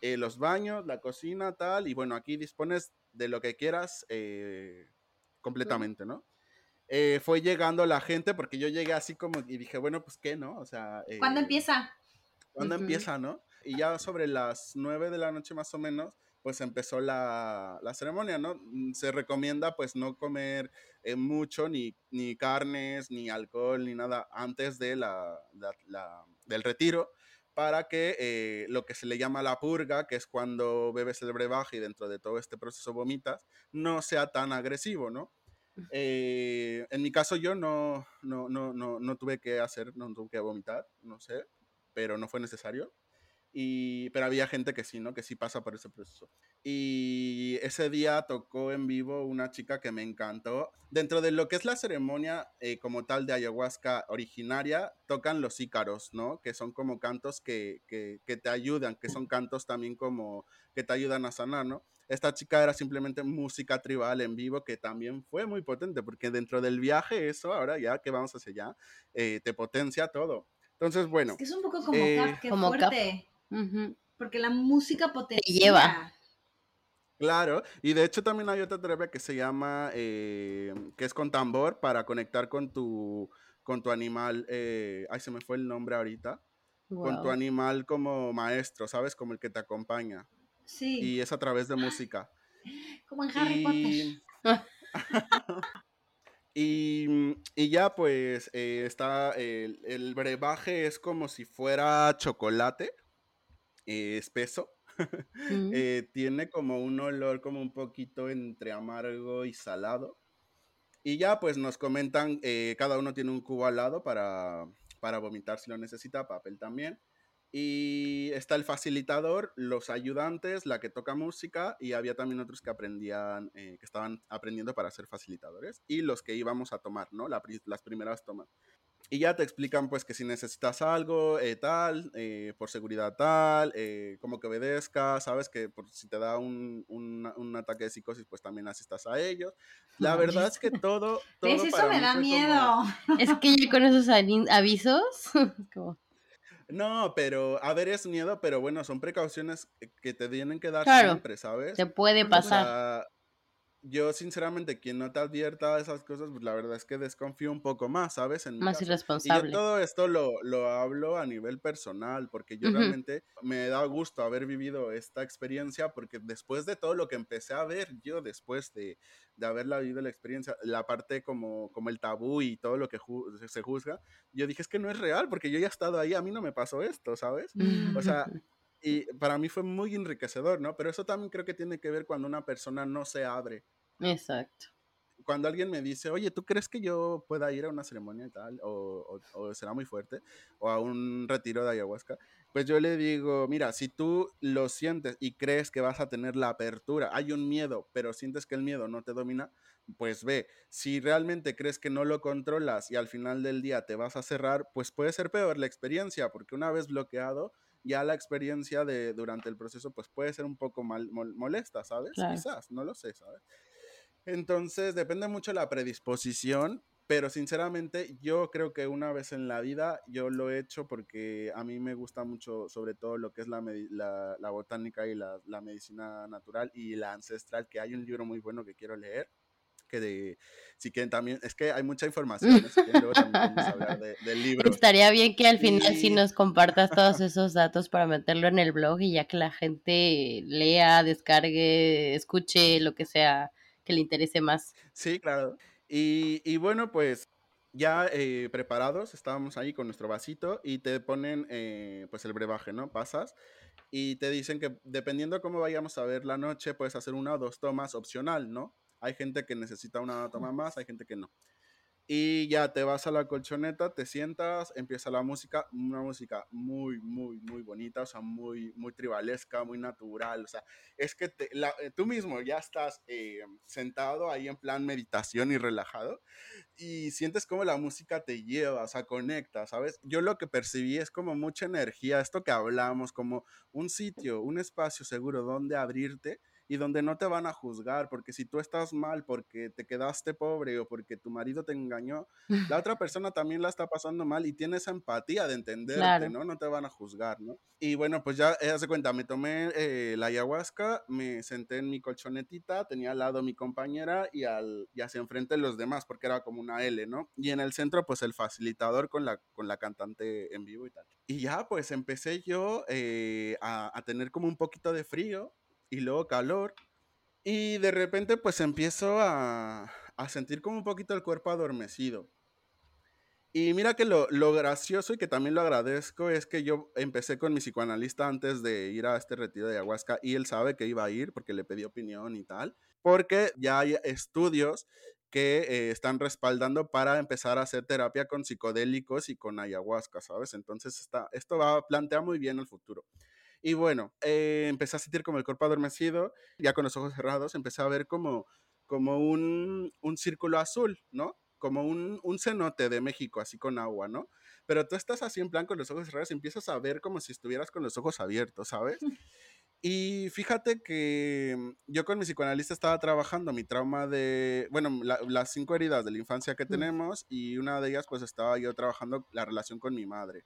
Speaker 3: eh, los baños, la cocina, tal, y bueno, aquí dispones de lo que quieras eh, completamente, ¿no? Eh, fue llegando la gente, porque yo llegué así como, y dije, bueno, pues qué, ¿no? O sea...
Speaker 4: ¿Cuándo
Speaker 3: eh,
Speaker 4: empieza?
Speaker 3: ¿Cuándo
Speaker 1: Ujú.
Speaker 3: empieza, no? Y ya sobre las 9 de la noche más o menos, pues empezó la, la ceremonia, ¿no? Mm, Se recomienda pues no comer eh, mucho, ni, ni carnes, ni alcohol, ni nada antes de la, la- la- del retiro, para que eh, lo que se le llama la purga, que es cuando bebes el brebaje y dentro de todo este proceso vomitas, no sea tan agresivo, ¿no? Eh, en mi caso yo no, no, no, no, no tuve que hacer, no tuve que vomitar, no sé, pero no fue necesario. Y, pero había gente que sí, ¿no? Que sí pasa por ese proceso. Y ese día tocó en vivo una chica que me encantó. Dentro de lo que es la ceremonia eh, como tal de ayahuasca originaria, tocan los ícaros, ¿no? Que son como cantos que, que, que te ayudan, que son cantos también como que te ayudan a sanar, ¿no? Esta chica era simplemente música tribal en vivo que también fue muy potente, porque dentro del viaje, eso ahora ya que vamos hacia allá, eh, te potencia todo. Entonces, bueno,
Speaker 4: Es que es un poco como
Speaker 3: Eh,
Speaker 4: cap, qué
Speaker 1: como cap. Ujú.
Speaker 4: Porque la música potencia.
Speaker 1: lleva.
Speaker 3: Claro, y de hecho también hay otra terapia que se llama, eh, que es con tambor para conectar con tu, con tu animal, eh, ay, se me fue el nombre ahorita, con tu animal como maestro, ¿sabes? Como el que te acompaña,
Speaker 4: Sí,
Speaker 3: y es a través de música. [GASPS]
Speaker 4: como en Harry Potter.
Speaker 3: Y, [LAUGHS] [LAUGHS] y, y ya pues eh, está, el, el brebaje es como si fuera chocolate, eh, espeso. [LAUGHS]
Speaker 1: Mm.
Speaker 3: Eh, tiene como un olor como un poquito entre amargo y salado. Y ya pues nos comentan, eh, cada uno tiene un cubo al lado para, para vomitar si lo necesita, papel también. Y está el facilitador, los ayudantes, la que toca música y había también otros que aprendían, eh, que estaban aprendiendo para ser facilitadores y los que íbamos a tomar, ¿no? La las primeras tomas. Y ya te explican pues que si necesitas algo, eh, tal, eh, por seguridad tal, eh, como que obedezcas, sabes que por, si te da un, un, un, ataque de psicosis, pues también asistas a ellos. La verdad es que todo... [LAUGHS] todo
Speaker 4: ¿Ves? Eso me da miedo.
Speaker 1: Como... [LAUGHS] Es que yo con esos avisos... [LAUGHS] como...
Speaker 3: No, pero a ver, es miedo, pero bueno, son precauciones que te tienen que dar claro, siempre, ¿sabes?
Speaker 1: Se puede pasar.
Speaker 3: O sea, yo sinceramente quien no te advierta esas cosas, pues la verdad es que desconfío un poco más, ¿sabes?
Speaker 1: En más irresponsable.
Speaker 3: Y yo todo esto lo, lo, hablo a nivel personal, porque yo uh -huh. realmente me da gusto haber vivido esta experiencia, porque después de todo lo que empecé a ver yo después de, de haberla vivido la experiencia, la parte como, como el tabú y todo lo que ju se juzga, yo dije es que no es real, porque yo ya he estado ahí, a mí no me pasó esto, ¿sabes? Uh -huh. O sea, y para mí fue muy enriquecedor, ¿no? Pero eso también creo que tiene que ver cuando una persona no se abre.
Speaker 1: Exacto.
Speaker 3: Cuando alguien me dice, oye, ¿tú crees que yo pueda ir a una ceremonia y tal? O, o, o, será muy fuerte? O a un retiro de ayahuasca. Pues yo le digo, mira, si tú lo sientes y crees que vas a tener la apertura, hay un miedo, pero sientes que el miedo no te domina, pues ve, si realmente crees que no lo controlas y al final del día te vas a cerrar, pues puede ser peor la experiencia, porque una vez bloqueado, ya la experiencia de durante el proceso pues puede ser un poco mal, mol, molesta, ¿sabes? Claro. Quizás, no lo sé, ¿sabes? Entonces depende mucho de la predisposición, pero sinceramente yo creo que una vez en la vida yo lo he hecho porque a mí me gusta mucho sobre todo lo que es la, la, la botánica y la, la, medicina natural y la ancestral, que hay un libro muy bueno que quiero leer que de, si quieren también, es que hay mucha información, si quieren, luego también vamos a hablar de, del [LAUGHS] libro.
Speaker 1: Estaría bien que al final y... sí nos compartas todos esos datos para meterlo en el blog y ya que la gente lea, descargue, escuche, lo que sea que le interese más.
Speaker 3: Sí, claro. Y, y bueno, pues ya eh, preparados, estábamos ahí con nuestro vasito y te ponen eh, pues el brebaje, ¿no? Pasas y te dicen que dependiendo cómo vayamos a ver la noche, puedes hacer una o dos tomas opcional, ¿no? Hay gente que necesita una toma más, hay gente que no. Y ya te vas a la colchoneta, te sientas, empieza la música, una música muy, muy, muy bonita, o sea, muy, muy tribalesca, muy natural, o sea, es que eh, tú mismo ya estás eh, sentado ahí en plan meditación y relajado y sientes como la música te lleva, o sea, conecta, ¿sabes? Yo lo que percibí es como mucha energía, esto que hablamos, como un sitio, un espacio seguro donde abrirte y donde no te van a juzgar, porque si tú estás mal porque te quedaste pobre o porque tu marido te engañó, la [LAUGHS] otra persona también la está pasando mal y tiene esa empatía de entenderte, claro. ¿no? No te van a juzgar, ¿no? Y bueno, pues ya, eh, hace cuenta, me tomé eh, la ayahuasca, me senté en mi colchonetita, tenía al lado mi compañera y, al, y hacia enfrente los demás, porque era como una L, ¿no? Y en el centro, pues el facilitador con la, con la cantante en vivo y tal. Y ya, pues empecé yo eh, a, a tener como un poquito de frío y luego calor. Y de repente pues empiezo a, a, sentir como un poquito el cuerpo adormecido. Y mira que lo, lo, gracioso y que también lo agradezco es que yo empecé con mi psicoanalista antes de ir a este retiro de ayahuasca y él sabe que iba a ir porque le pedí opinión y tal, porque ya hay estudios que eh, están respaldando para empezar a hacer terapia con psicodélicos y con ayahuasca, ¿sabes? Entonces está, esto va a plantear muy bien el futuro. Y bueno, eh, empecé a sentir como el cuerpo adormecido, ya con los ojos cerrados, empecé a ver como, como un, un círculo azul, ¿no? Como un, un, cenote de México, así con agua, ¿no? Pero tú estás así en plan con los ojos cerrados y empiezas a ver como si estuvieras con los ojos abiertos, ¿sabes? [LAUGHS] Y fíjate que mm, yo con mi psicoanalista estaba trabajando mi trauma de, bueno, la, las cinco heridas de la infancia que tenemos y una de ellas pues estaba yo trabajando la relación con mi madre.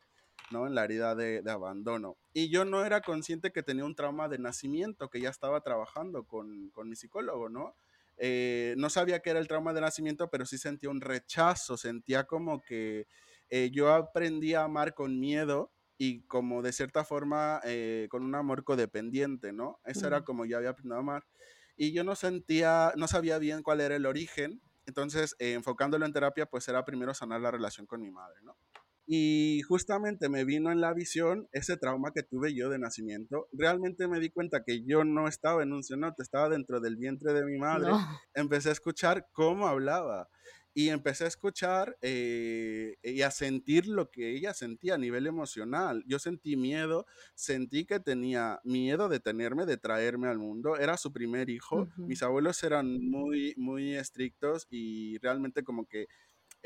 Speaker 3: ¿No? En la herida de, de, abandono. Y yo no era consciente que tenía un trauma de nacimiento, que ya estaba trabajando con, con mi psicólogo, ¿no? Eh, no sabía que era el trauma de nacimiento, pero sí sentía un rechazo, sentía como que eh, yo aprendí a amar con miedo y como de cierta forma eh, con un amor codependiente, ¿no? Eso era como yo había aprendido a amar. Y yo no sentía, no sabía bien cuál era el origen, entonces enfocándolo en terapia, pues era primero sanar la relación con mi madre, ¿no? Y justamente me vino en la visión ese trauma que tuve yo de nacimiento. Realmente me di cuenta que yo no estaba en un cenote, estaba dentro del vientre de mi madre. No. Empecé a escuchar cómo hablaba y empecé a escuchar eh, y a sentir lo que ella sentía a nivel emocional. Yo sentí miedo, sentí que tenía miedo de tenerme, de traerme al mundo. Era su primer hijo. Uh -huh. Mis abuelos eran muy, muy estrictos y realmente como que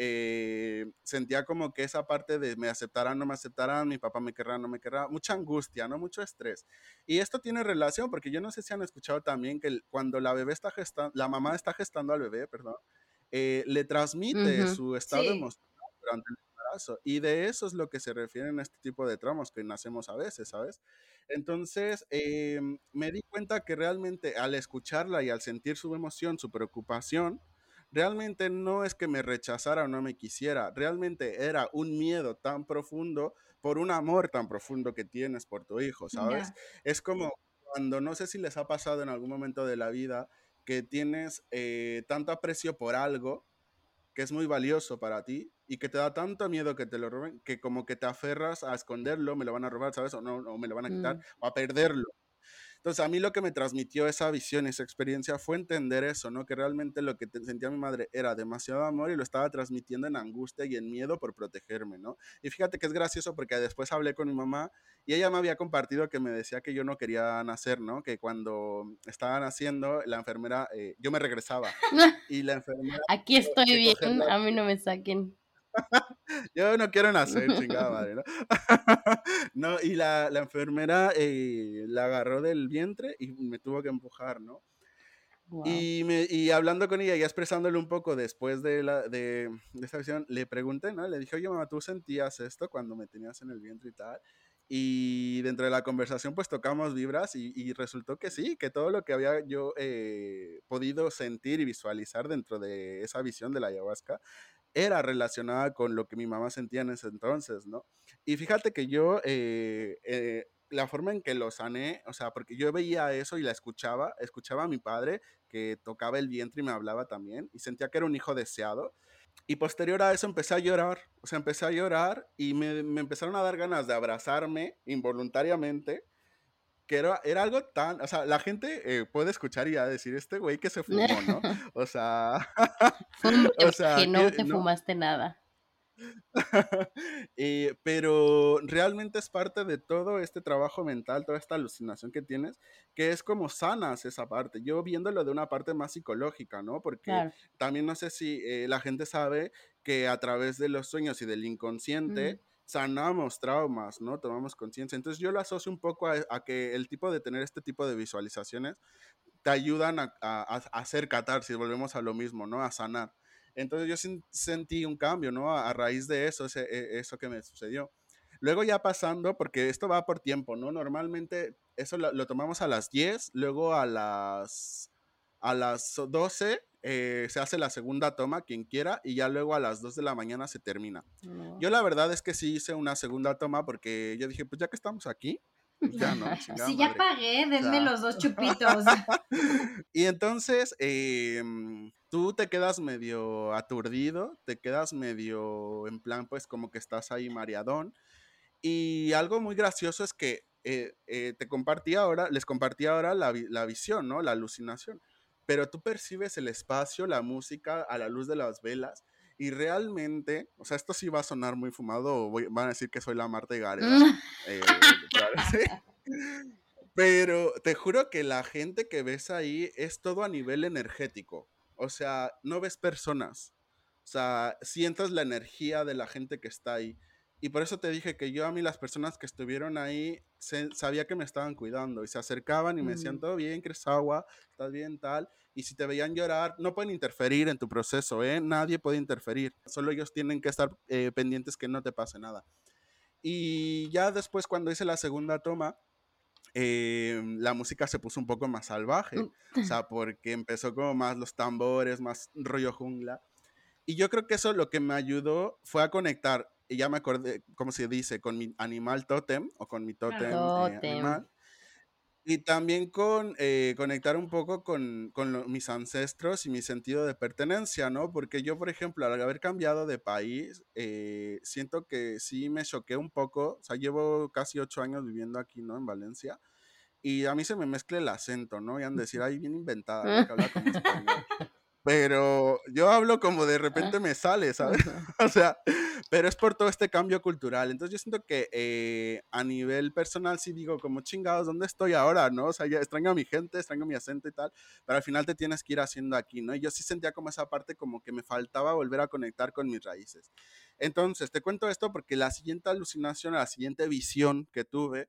Speaker 3: eh, sentía como que esa parte de me aceptarán, no me aceptarán, mi papá me querrá, no me querrá, mucha angustia, ¿no? Mucho estrés. Y esto tiene relación, porque yo no sé si han escuchado también que cuando la bebé está gestando, la mamá está gestando al bebé, perdón, eh, le transmite su estado emocional durante el embarazo. Y de eso es lo que se refieren a este tipo de traumas que nacemos a veces, ¿sabes? Entonces, em, me di cuenta que realmente al escucharla y al sentir su emoción, su preocupación, realmente no es que me rechazara o no me quisiera, realmente era un miedo tan profundo por un amor tan profundo que tienes por tu hijo, ¿sabes? Es como cuando no sé si les ha pasado en algún momento de la vida que tienes eh, tanto aprecio por algo que es muy valioso para ti y que te da tanto miedo que te lo roben que como que te aferras a esconderlo, me lo van a robar, ¿sabes? O no, o me lo van a quitar, mm. o a perderlo. Entonces, a mí lo que me transmitió esa visión, esa experiencia, fue entender eso, ¿no? Que realmente lo que sentía mi madre era demasiado amor y lo estaba transmitiendo en angustia y en miedo por protegerme, ¿no? Y fíjate que es gracioso porque después hablé con mi mamá y ella me había compartido que me decía que yo no quería nacer, ¿no? Que cuando estaba naciendo, la enfermera, eh, yo me regresaba. [LAUGHS] y la enfermera...
Speaker 1: Aquí estoy bien, a mí no me saquen. [LAUGHS]
Speaker 3: Yo no quiero nacer, chingada [LAUGHS] madre, ¿no? [LAUGHS] no, y la, la enfermera eh, la agarró del vientre y me tuvo que empujar, ¿no? Y, me, y, hablando con ella y expresándole un poco después de, la, de, de esta visión, le pregunté, ¿no? Le dije, oye, mamá, ¿tú sentías esto cuando me tenías en el vientre y tal? Y dentro de la conversación, pues tocamos vibras y, y resultó que sí, que todo lo que había yo eh, podido sentir y visualizar dentro de esa visión de la ayahuasca era relacionada con lo que mi mamá sentía en ese entonces, ¿no? Y fíjate que yo, eh, eh, la forma en que lo sané, o sea, porque yo veía eso y la escuchaba, escuchaba a mi padre que tocaba el vientre y me hablaba también, y sentía que era un hijo deseado. Y posterior a eso empecé a llorar, o sea, empecé a llorar y me, me empezaron a dar ganas de abrazarme involuntariamente que era, era, algo tan, o sea, la gente eh, puede escuchar y a decir, este güey que se [LAUGHS] fumó, ¿no? O sea, [LAUGHS]
Speaker 1: o sea que no te fumaste nada. [LAUGHS]
Speaker 3: Eh, pero realmente es parte de todo este trabajo mental, toda esta alucinación que tienes, que es como sanas esa parte. Yo viéndolo de una parte más psicológica, ¿no? Porque también no sé si eh, la gente sabe que a través de los sueños y del inconsciente, sanamos traumas, ¿no? Tomamos conciencia. Entonces yo lo asocio un poco a, que el tipo de tener este tipo de visualizaciones te ayudan a, hacer catarsis, volvemos a lo mismo, ¿no? A sanar. Entonces yo sentí un cambio, ¿no? A, raíz de eso, e, eso que me sucedió. Luego ya pasando, porque esto va por tiempo, ¿no? Normalmente eso lo, lo tomamos a las 10, luego a las, a las 12 eh, se hace la segunda toma, quien quiera, y ya luego a las 2 de la mañana se termina. Yo la verdad es que sí hice una segunda toma porque yo dije, pues ya que estamos aquí, pues ya no. [LAUGHS]
Speaker 4: Sí, ya pagué, denme los dos [LAUGHS] chupitos. [LAUGHS]
Speaker 3: y entonces, em, tú te quedas medio aturdido, te quedas medio en plan, pues como que estás ahí mareadón. Y algo muy gracioso es que eh, eh, te compartí ahora, les compartí ahora la, la visión, ¿no? La alucinación pero tú percibes el espacio, la música a la luz de las velas y realmente, o sea, esto sí va a sonar muy fumado, o van a decir que soy la Marta Gareda, [LAUGHS] eh, pero te juro que la gente que ves ahí es todo a nivel energético, o sea, no ves personas, o sea, sientes la energía de la gente que está ahí. Y por eso te dije que yo a mí las personas que estuvieron ahí sabía que me estaban cuidando y se acercaban y me decían, todo bien, ¿crees agua? ¿Estás bien tal? Y si te veían llorar, no pueden interferir en tu proceso, ¿eh? Nadie puede interferir. Solo ellos tienen que estar eh, pendientes que no te pase nada. Y ya después cuando hice la segunda toma, em, la música se puso un poco más salvaje, mm. o sea, porque empezó como más los tambores, más rollo jungla. Y yo creo que eso lo que me ayudó fue a conectar y ya me acordé, ¿cómo se dice? Con mi animal totem o con mi totem, eh, animal. Y también con eh, conectar un poco con, con mis ancestros y mi sentido de pertenencia, ¿no? Porque yo, por ejemplo, al haber cambiado de país, eh, siento que sí me choqué un poco. O sea, llevo casi ocho años viviendo aquí, ¿no? En Valencia. Y a mí se me mezcla el acento, ¿no? Y han de decir, [LAUGHS] ay, bien inventada, que habla como [LAUGHS] español. Pero yo hablo como de repente me sale, ¿sabes? [LAUGHS] o sea, pero es por todo este cambio cultural. Entonces yo siento que eh, a nivel personal sí digo como chingados, ¿dónde estoy ahora? ¿No? O sea, ya extraño a mi gente, extraño mi acento y tal, pero al final te tienes que ir haciendo aquí, ¿no? Y yo sí sentía como esa parte como que me faltaba volver a conectar con mis raíces. Entonces, te cuento esto porque la siguiente alucinación, la siguiente visión que tuve,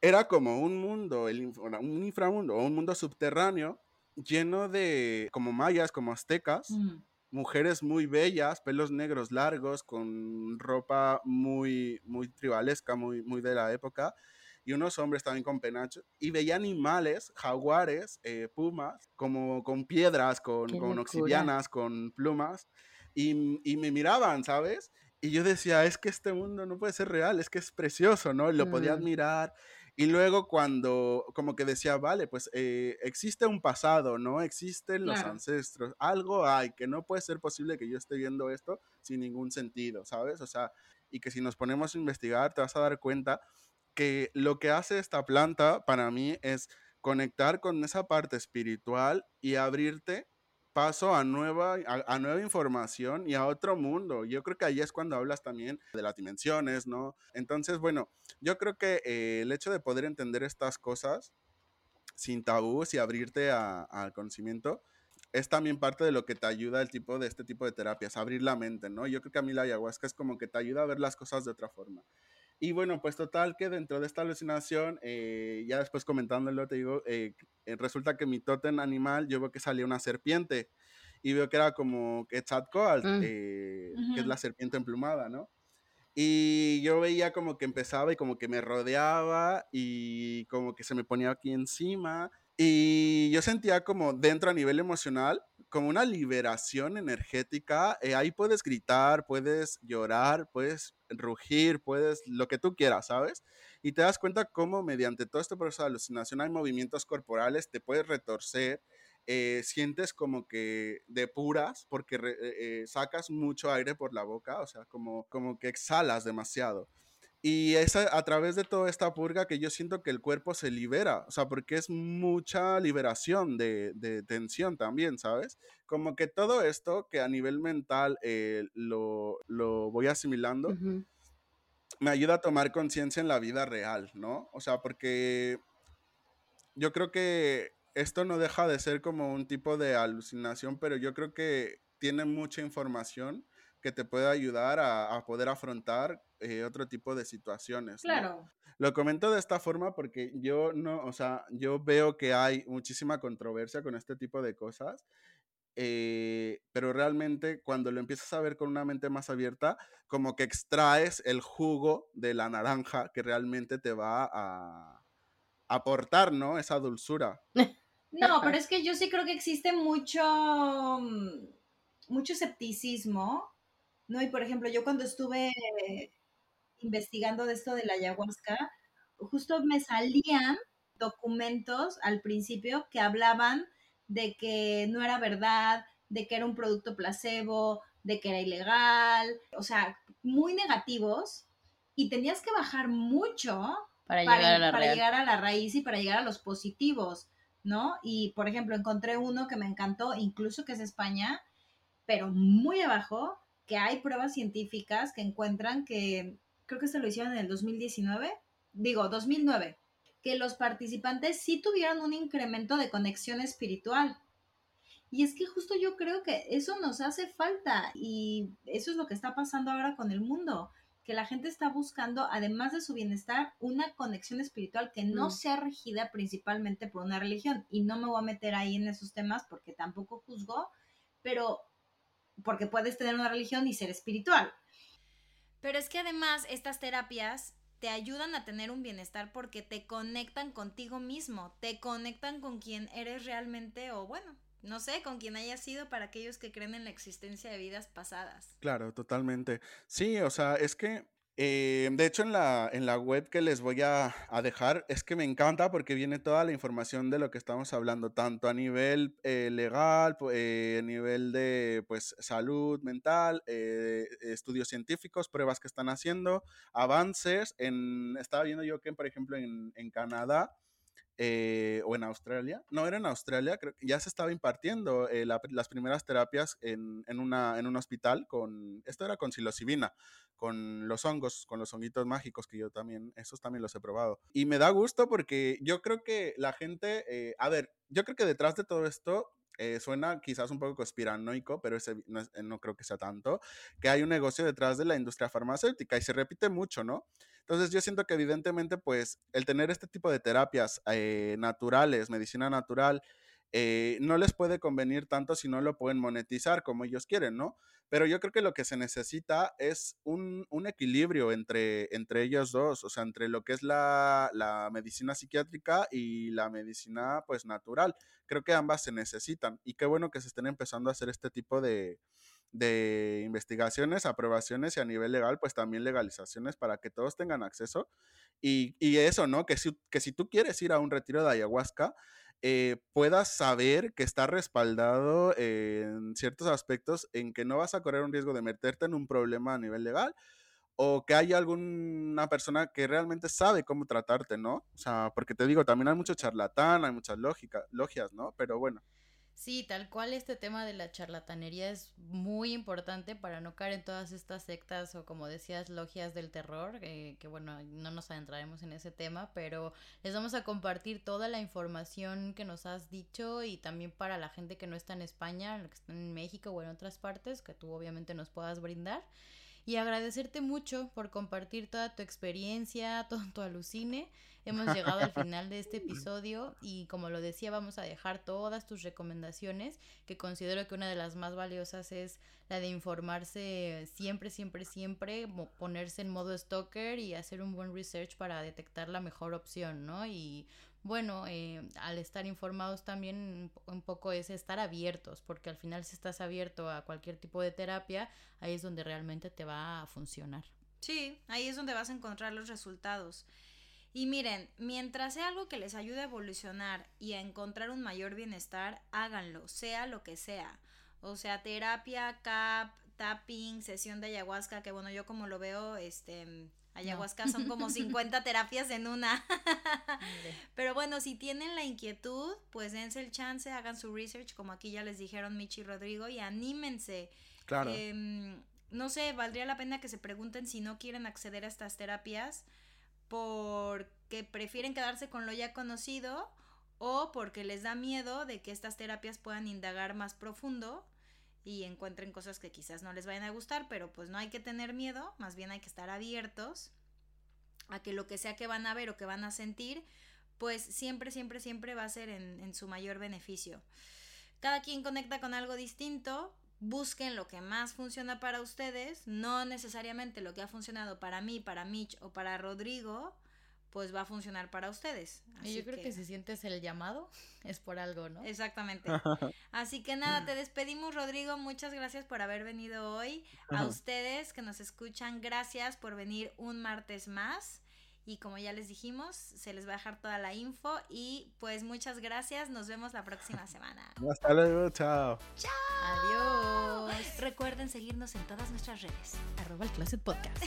Speaker 3: era como un mundo, un inframundo, un mundo subterráneo lleno de, como mayas, como aztecas, mm. mujeres muy bellas, pelos negros largos, con ropa muy, muy tribalesca, muy, muy de la época, y unos hombres también con penacho, y veía animales, jaguares, eh, pumas, como con piedras, con, con obsidianas, con plumas, y, y, me miraban, ¿sabes? Y yo decía, es que este mundo no puede ser real, es que es precioso, ¿no? Lo podía mm. admirar y luego cuando como que decía, vale, pues eh, existe un pasado, ¿no? Existen los ancestros, algo hay, que no puede ser posible que yo esté viendo esto sin ningún sentido, ¿sabes? O sea, y que si nos ponemos a investigar te vas a dar cuenta que lo que hace esta planta para mí es conectar con esa parte espiritual y abrirte paso a nueva, a, nueva información y a otro mundo. Yo creo que ahí es cuando hablas también de las dimensiones, ¿no? Entonces, bueno, yo creo que eh, el hecho de poder entender estas cosas sin tabús y abrirte al conocimiento es también parte de lo que te ayuda el tipo de este tipo de terapias, abrir la mente, ¿no? Yo creo que a mí la ayahuasca es como que te ayuda a ver las cosas de otra forma. Y bueno, pues total que dentro de esta alucinación, eh, ya después comentándolo, te digo, eh, eh, resulta que mi tótem animal, yo veo que salía una serpiente y veo que era como Quetzalcoatl, mm. que es la serpiente emplumada, ¿no? Y yo veía como que empezaba y como que me rodeaba y como que se me ponía aquí encima. Y yo sentía como dentro a nivel emocional, como una liberación energética. ahí puedes gritar, puedes llorar, puedes rugir, puedes lo que tú quieras, ¿sabes? Y te das cuenta cómo mediante todo este proceso de alucinación hay movimientos corporales, te puedes retorcer, eh, sientes como que depuras porque eh, eh, sacas mucho aire por la boca, o sea, como, como que exhalas demasiado. Y es a, través de toda esta purga que yo siento que el cuerpo se libera, o sea, porque es mucha liberación de, de tensión también, ¿sabes? Como que todo esto que a nivel mental lo, lo, voy asimilando, me ayuda a tomar conciencia en la vida real, ¿no? O sea, porque yo creo que esto no deja de ser como un tipo de alucinación, pero yo creo que tiene mucha información que te puede ayudar a, poder afrontar eh, otro tipo de situaciones.
Speaker 4: Claro.
Speaker 3: Lo comento de esta forma porque yo no, o sea, yo veo que hay muchísima controversia con este tipo de cosas, eh, pero realmente cuando lo empiezas a ver con una mente más abierta, como que extraes el jugo de la naranja que realmente te va a aportar, ¿no? Esa dulzura. [LAUGHS]
Speaker 4: No, pero es que yo sí creo que existe mucho, mm, mucho escepticismo, ¿no? Y por ejemplo, yo cuando estuve investigando de esto de la ayahuasca, justo me salían documentos al principio que hablaban de que no era verdad, de que era un producto placebo, de que era ilegal, o sea, muy negativos y tenías que bajar mucho
Speaker 1: para, llegar, a la
Speaker 4: para llegar a la raíz y para llegar a los positivos. ¿no? Y, por ejemplo, encontré uno que me encantó, incluso que es España, pero muy abajo, que hay pruebas científicas que encuentran que, creo que se lo hicieron en el 2019, digo, 2009, que los participantes sí tuvieron un incremento de conexión espiritual. Y es que justo yo creo que eso nos hace falta y eso es lo que está pasando ahora con el mundo que la gente está buscando, además de su bienestar, una conexión espiritual que no mm. sea regida principalmente por una religión. Y no me voy a meter ahí en esos temas porque tampoco juzgo, pero porque puedes tener una religión y ser espiritual.
Speaker 2: Pero es que además estas terapias te ayudan a tener un bienestar porque te conectan contigo mismo, te conectan con quien eres realmente o bueno, no sé, con quien haya sido para aquellos que creen en la existencia de vidas pasadas.
Speaker 3: Claro, totalmente. Sí, o sea, es que, eh, de hecho, en la, en la web que les voy a, dejar, es que me encanta porque viene toda la información de lo que estamos hablando, tanto a nivel eh, legal, eh, a nivel de pues, salud mental, estudios científicos, pruebas que están haciendo, avances. En, estaba viendo yo que, por ejemplo, en, en Canadá, eh, o en Australia, no era en Australia, creo ya se estaba impartiendo eh, las primeras terapias en, en, una, en un hospital con, esto era con psilocibina, con los hongos, con los honguitos mágicos que yo también, esos también los he probado. Y me da gusto porque yo creo que la gente, eh, a ver, yo creo que detrás de todo esto eh, suena quizás un poco conspiranoico, pero ese no, creo que sea tanto, que hay un negocio detrás de la industria farmacéutica y se repite mucho, ¿no? Entonces yo siento que evidentemente pues el tener este tipo de terapias eh, naturales, medicina natural, eh, no les puede convenir tanto si no lo pueden monetizar como ellos quieren, ¿no? Pero yo creo que lo que se necesita es un, equilibrio entre, entre ellos dos, o sea, entre lo que es la, la, medicina psiquiátrica y la medicina pues natural. Creo que ambas se necesitan y qué bueno que se estén empezando a hacer este tipo de, de investigaciones, aprobaciones y a nivel legal, pues también legalizaciones para que todos tengan acceso. Y, y eso, ¿no? Que si, que si tú quieres ir a un retiro de ayahuasca, eh, puedas saber que está respaldado en ciertos aspectos en que no vas a correr un riesgo de meterte en un problema a nivel legal o que haya alguna persona que realmente sabe cómo tratarte, ¿no? O sea, porque te digo, también hay mucho charlatán, hay muchas lógica, logias, ¿no? Pero bueno.
Speaker 2: Sí, tal cual este tema de la charlatanería es muy importante para no caer en todas estas sectas o como decías, logias del terror, eh, que bueno, no nos adentraremos en ese tema, pero les vamos a compartir toda la información que nos has dicho y también para la gente que no está en España, que está en México o en otras partes, que tú obviamente nos puedas brindar y agradecerte mucho por compartir toda tu experiencia, todo tu alucine. Hemos llegado al final de este episodio y como lo decía, vamos a dejar todas tus recomendaciones, que considero que una de las más valiosas es la de informarse siempre, siempre, siempre, ponerse en modo stalker y hacer un buen research para detectar la mejor opción, ¿no? Y bueno, eh, al estar informados también un poco es estar abiertos, porque al final si estás abierto a cualquier tipo de terapia, ahí es donde realmente te va a funcionar.
Speaker 4: Sí, ahí es donde vas a encontrar los resultados. Y miren, mientras sea algo que les ayude a evolucionar y a encontrar un mayor bienestar, háganlo, sea lo que sea. O sea, terapia, cap, tapping, sesión de ayahuasca, que bueno, yo como lo veo, este, Ayahuasca son como [LAUGHS] 50 terapias en una. Pero bueno, si tienen la inquietud, pues dense el chance, hagan su research, como aquí ya les dijeron Michi y Rodrigo, y anímense.
Speaker 3: Claro.
Speaker 4: Em, no sé, valdría la pena que se pregunten si no quieren acceder a estas terapias porque prefieren quedarse con lo ya conocido o porque les da miedo de que estas terapias puedan indagar más profundo y encuentren cosas que quizás no les vayan a gustar, pero pues no hay que tener miedo, más bien hay que estar abiertos a que lo que sea que van a ver o que van a sentir, pues siempre, siempre, siempre va a ser en, en su mayor beneficio. Cada quien conecta con algo distinto, busquen lo que más funciona para ustedes, no necesariamente lo que ha funcionado para mí, para Mitch o para Rodrigo, pues va a funcionar para ustedes.
Speaker 2: y yo creo que... si sientes el llamado, [LAUGHS] es por algo, ¿no?
Speaker 4: Exactamente. [LAUGHS] Así que nada, te despedimos, Rodrigo. Muchas gracias por haber venido hoy. A ustedes que nos escuchan, gracias por venir un martes más. Y como ya les dijimos, se les va a dejar toda la info. Y pues muchas gracias. Nos vemos la próxima [LAUGHS] semana.
Speaker 3: Hasta luego, chao.
Speaker 4: Chao. Adiós. Recuerden seguirnos en todas nuestras redes.
Speaker 2: Arroba el Closet Podcast.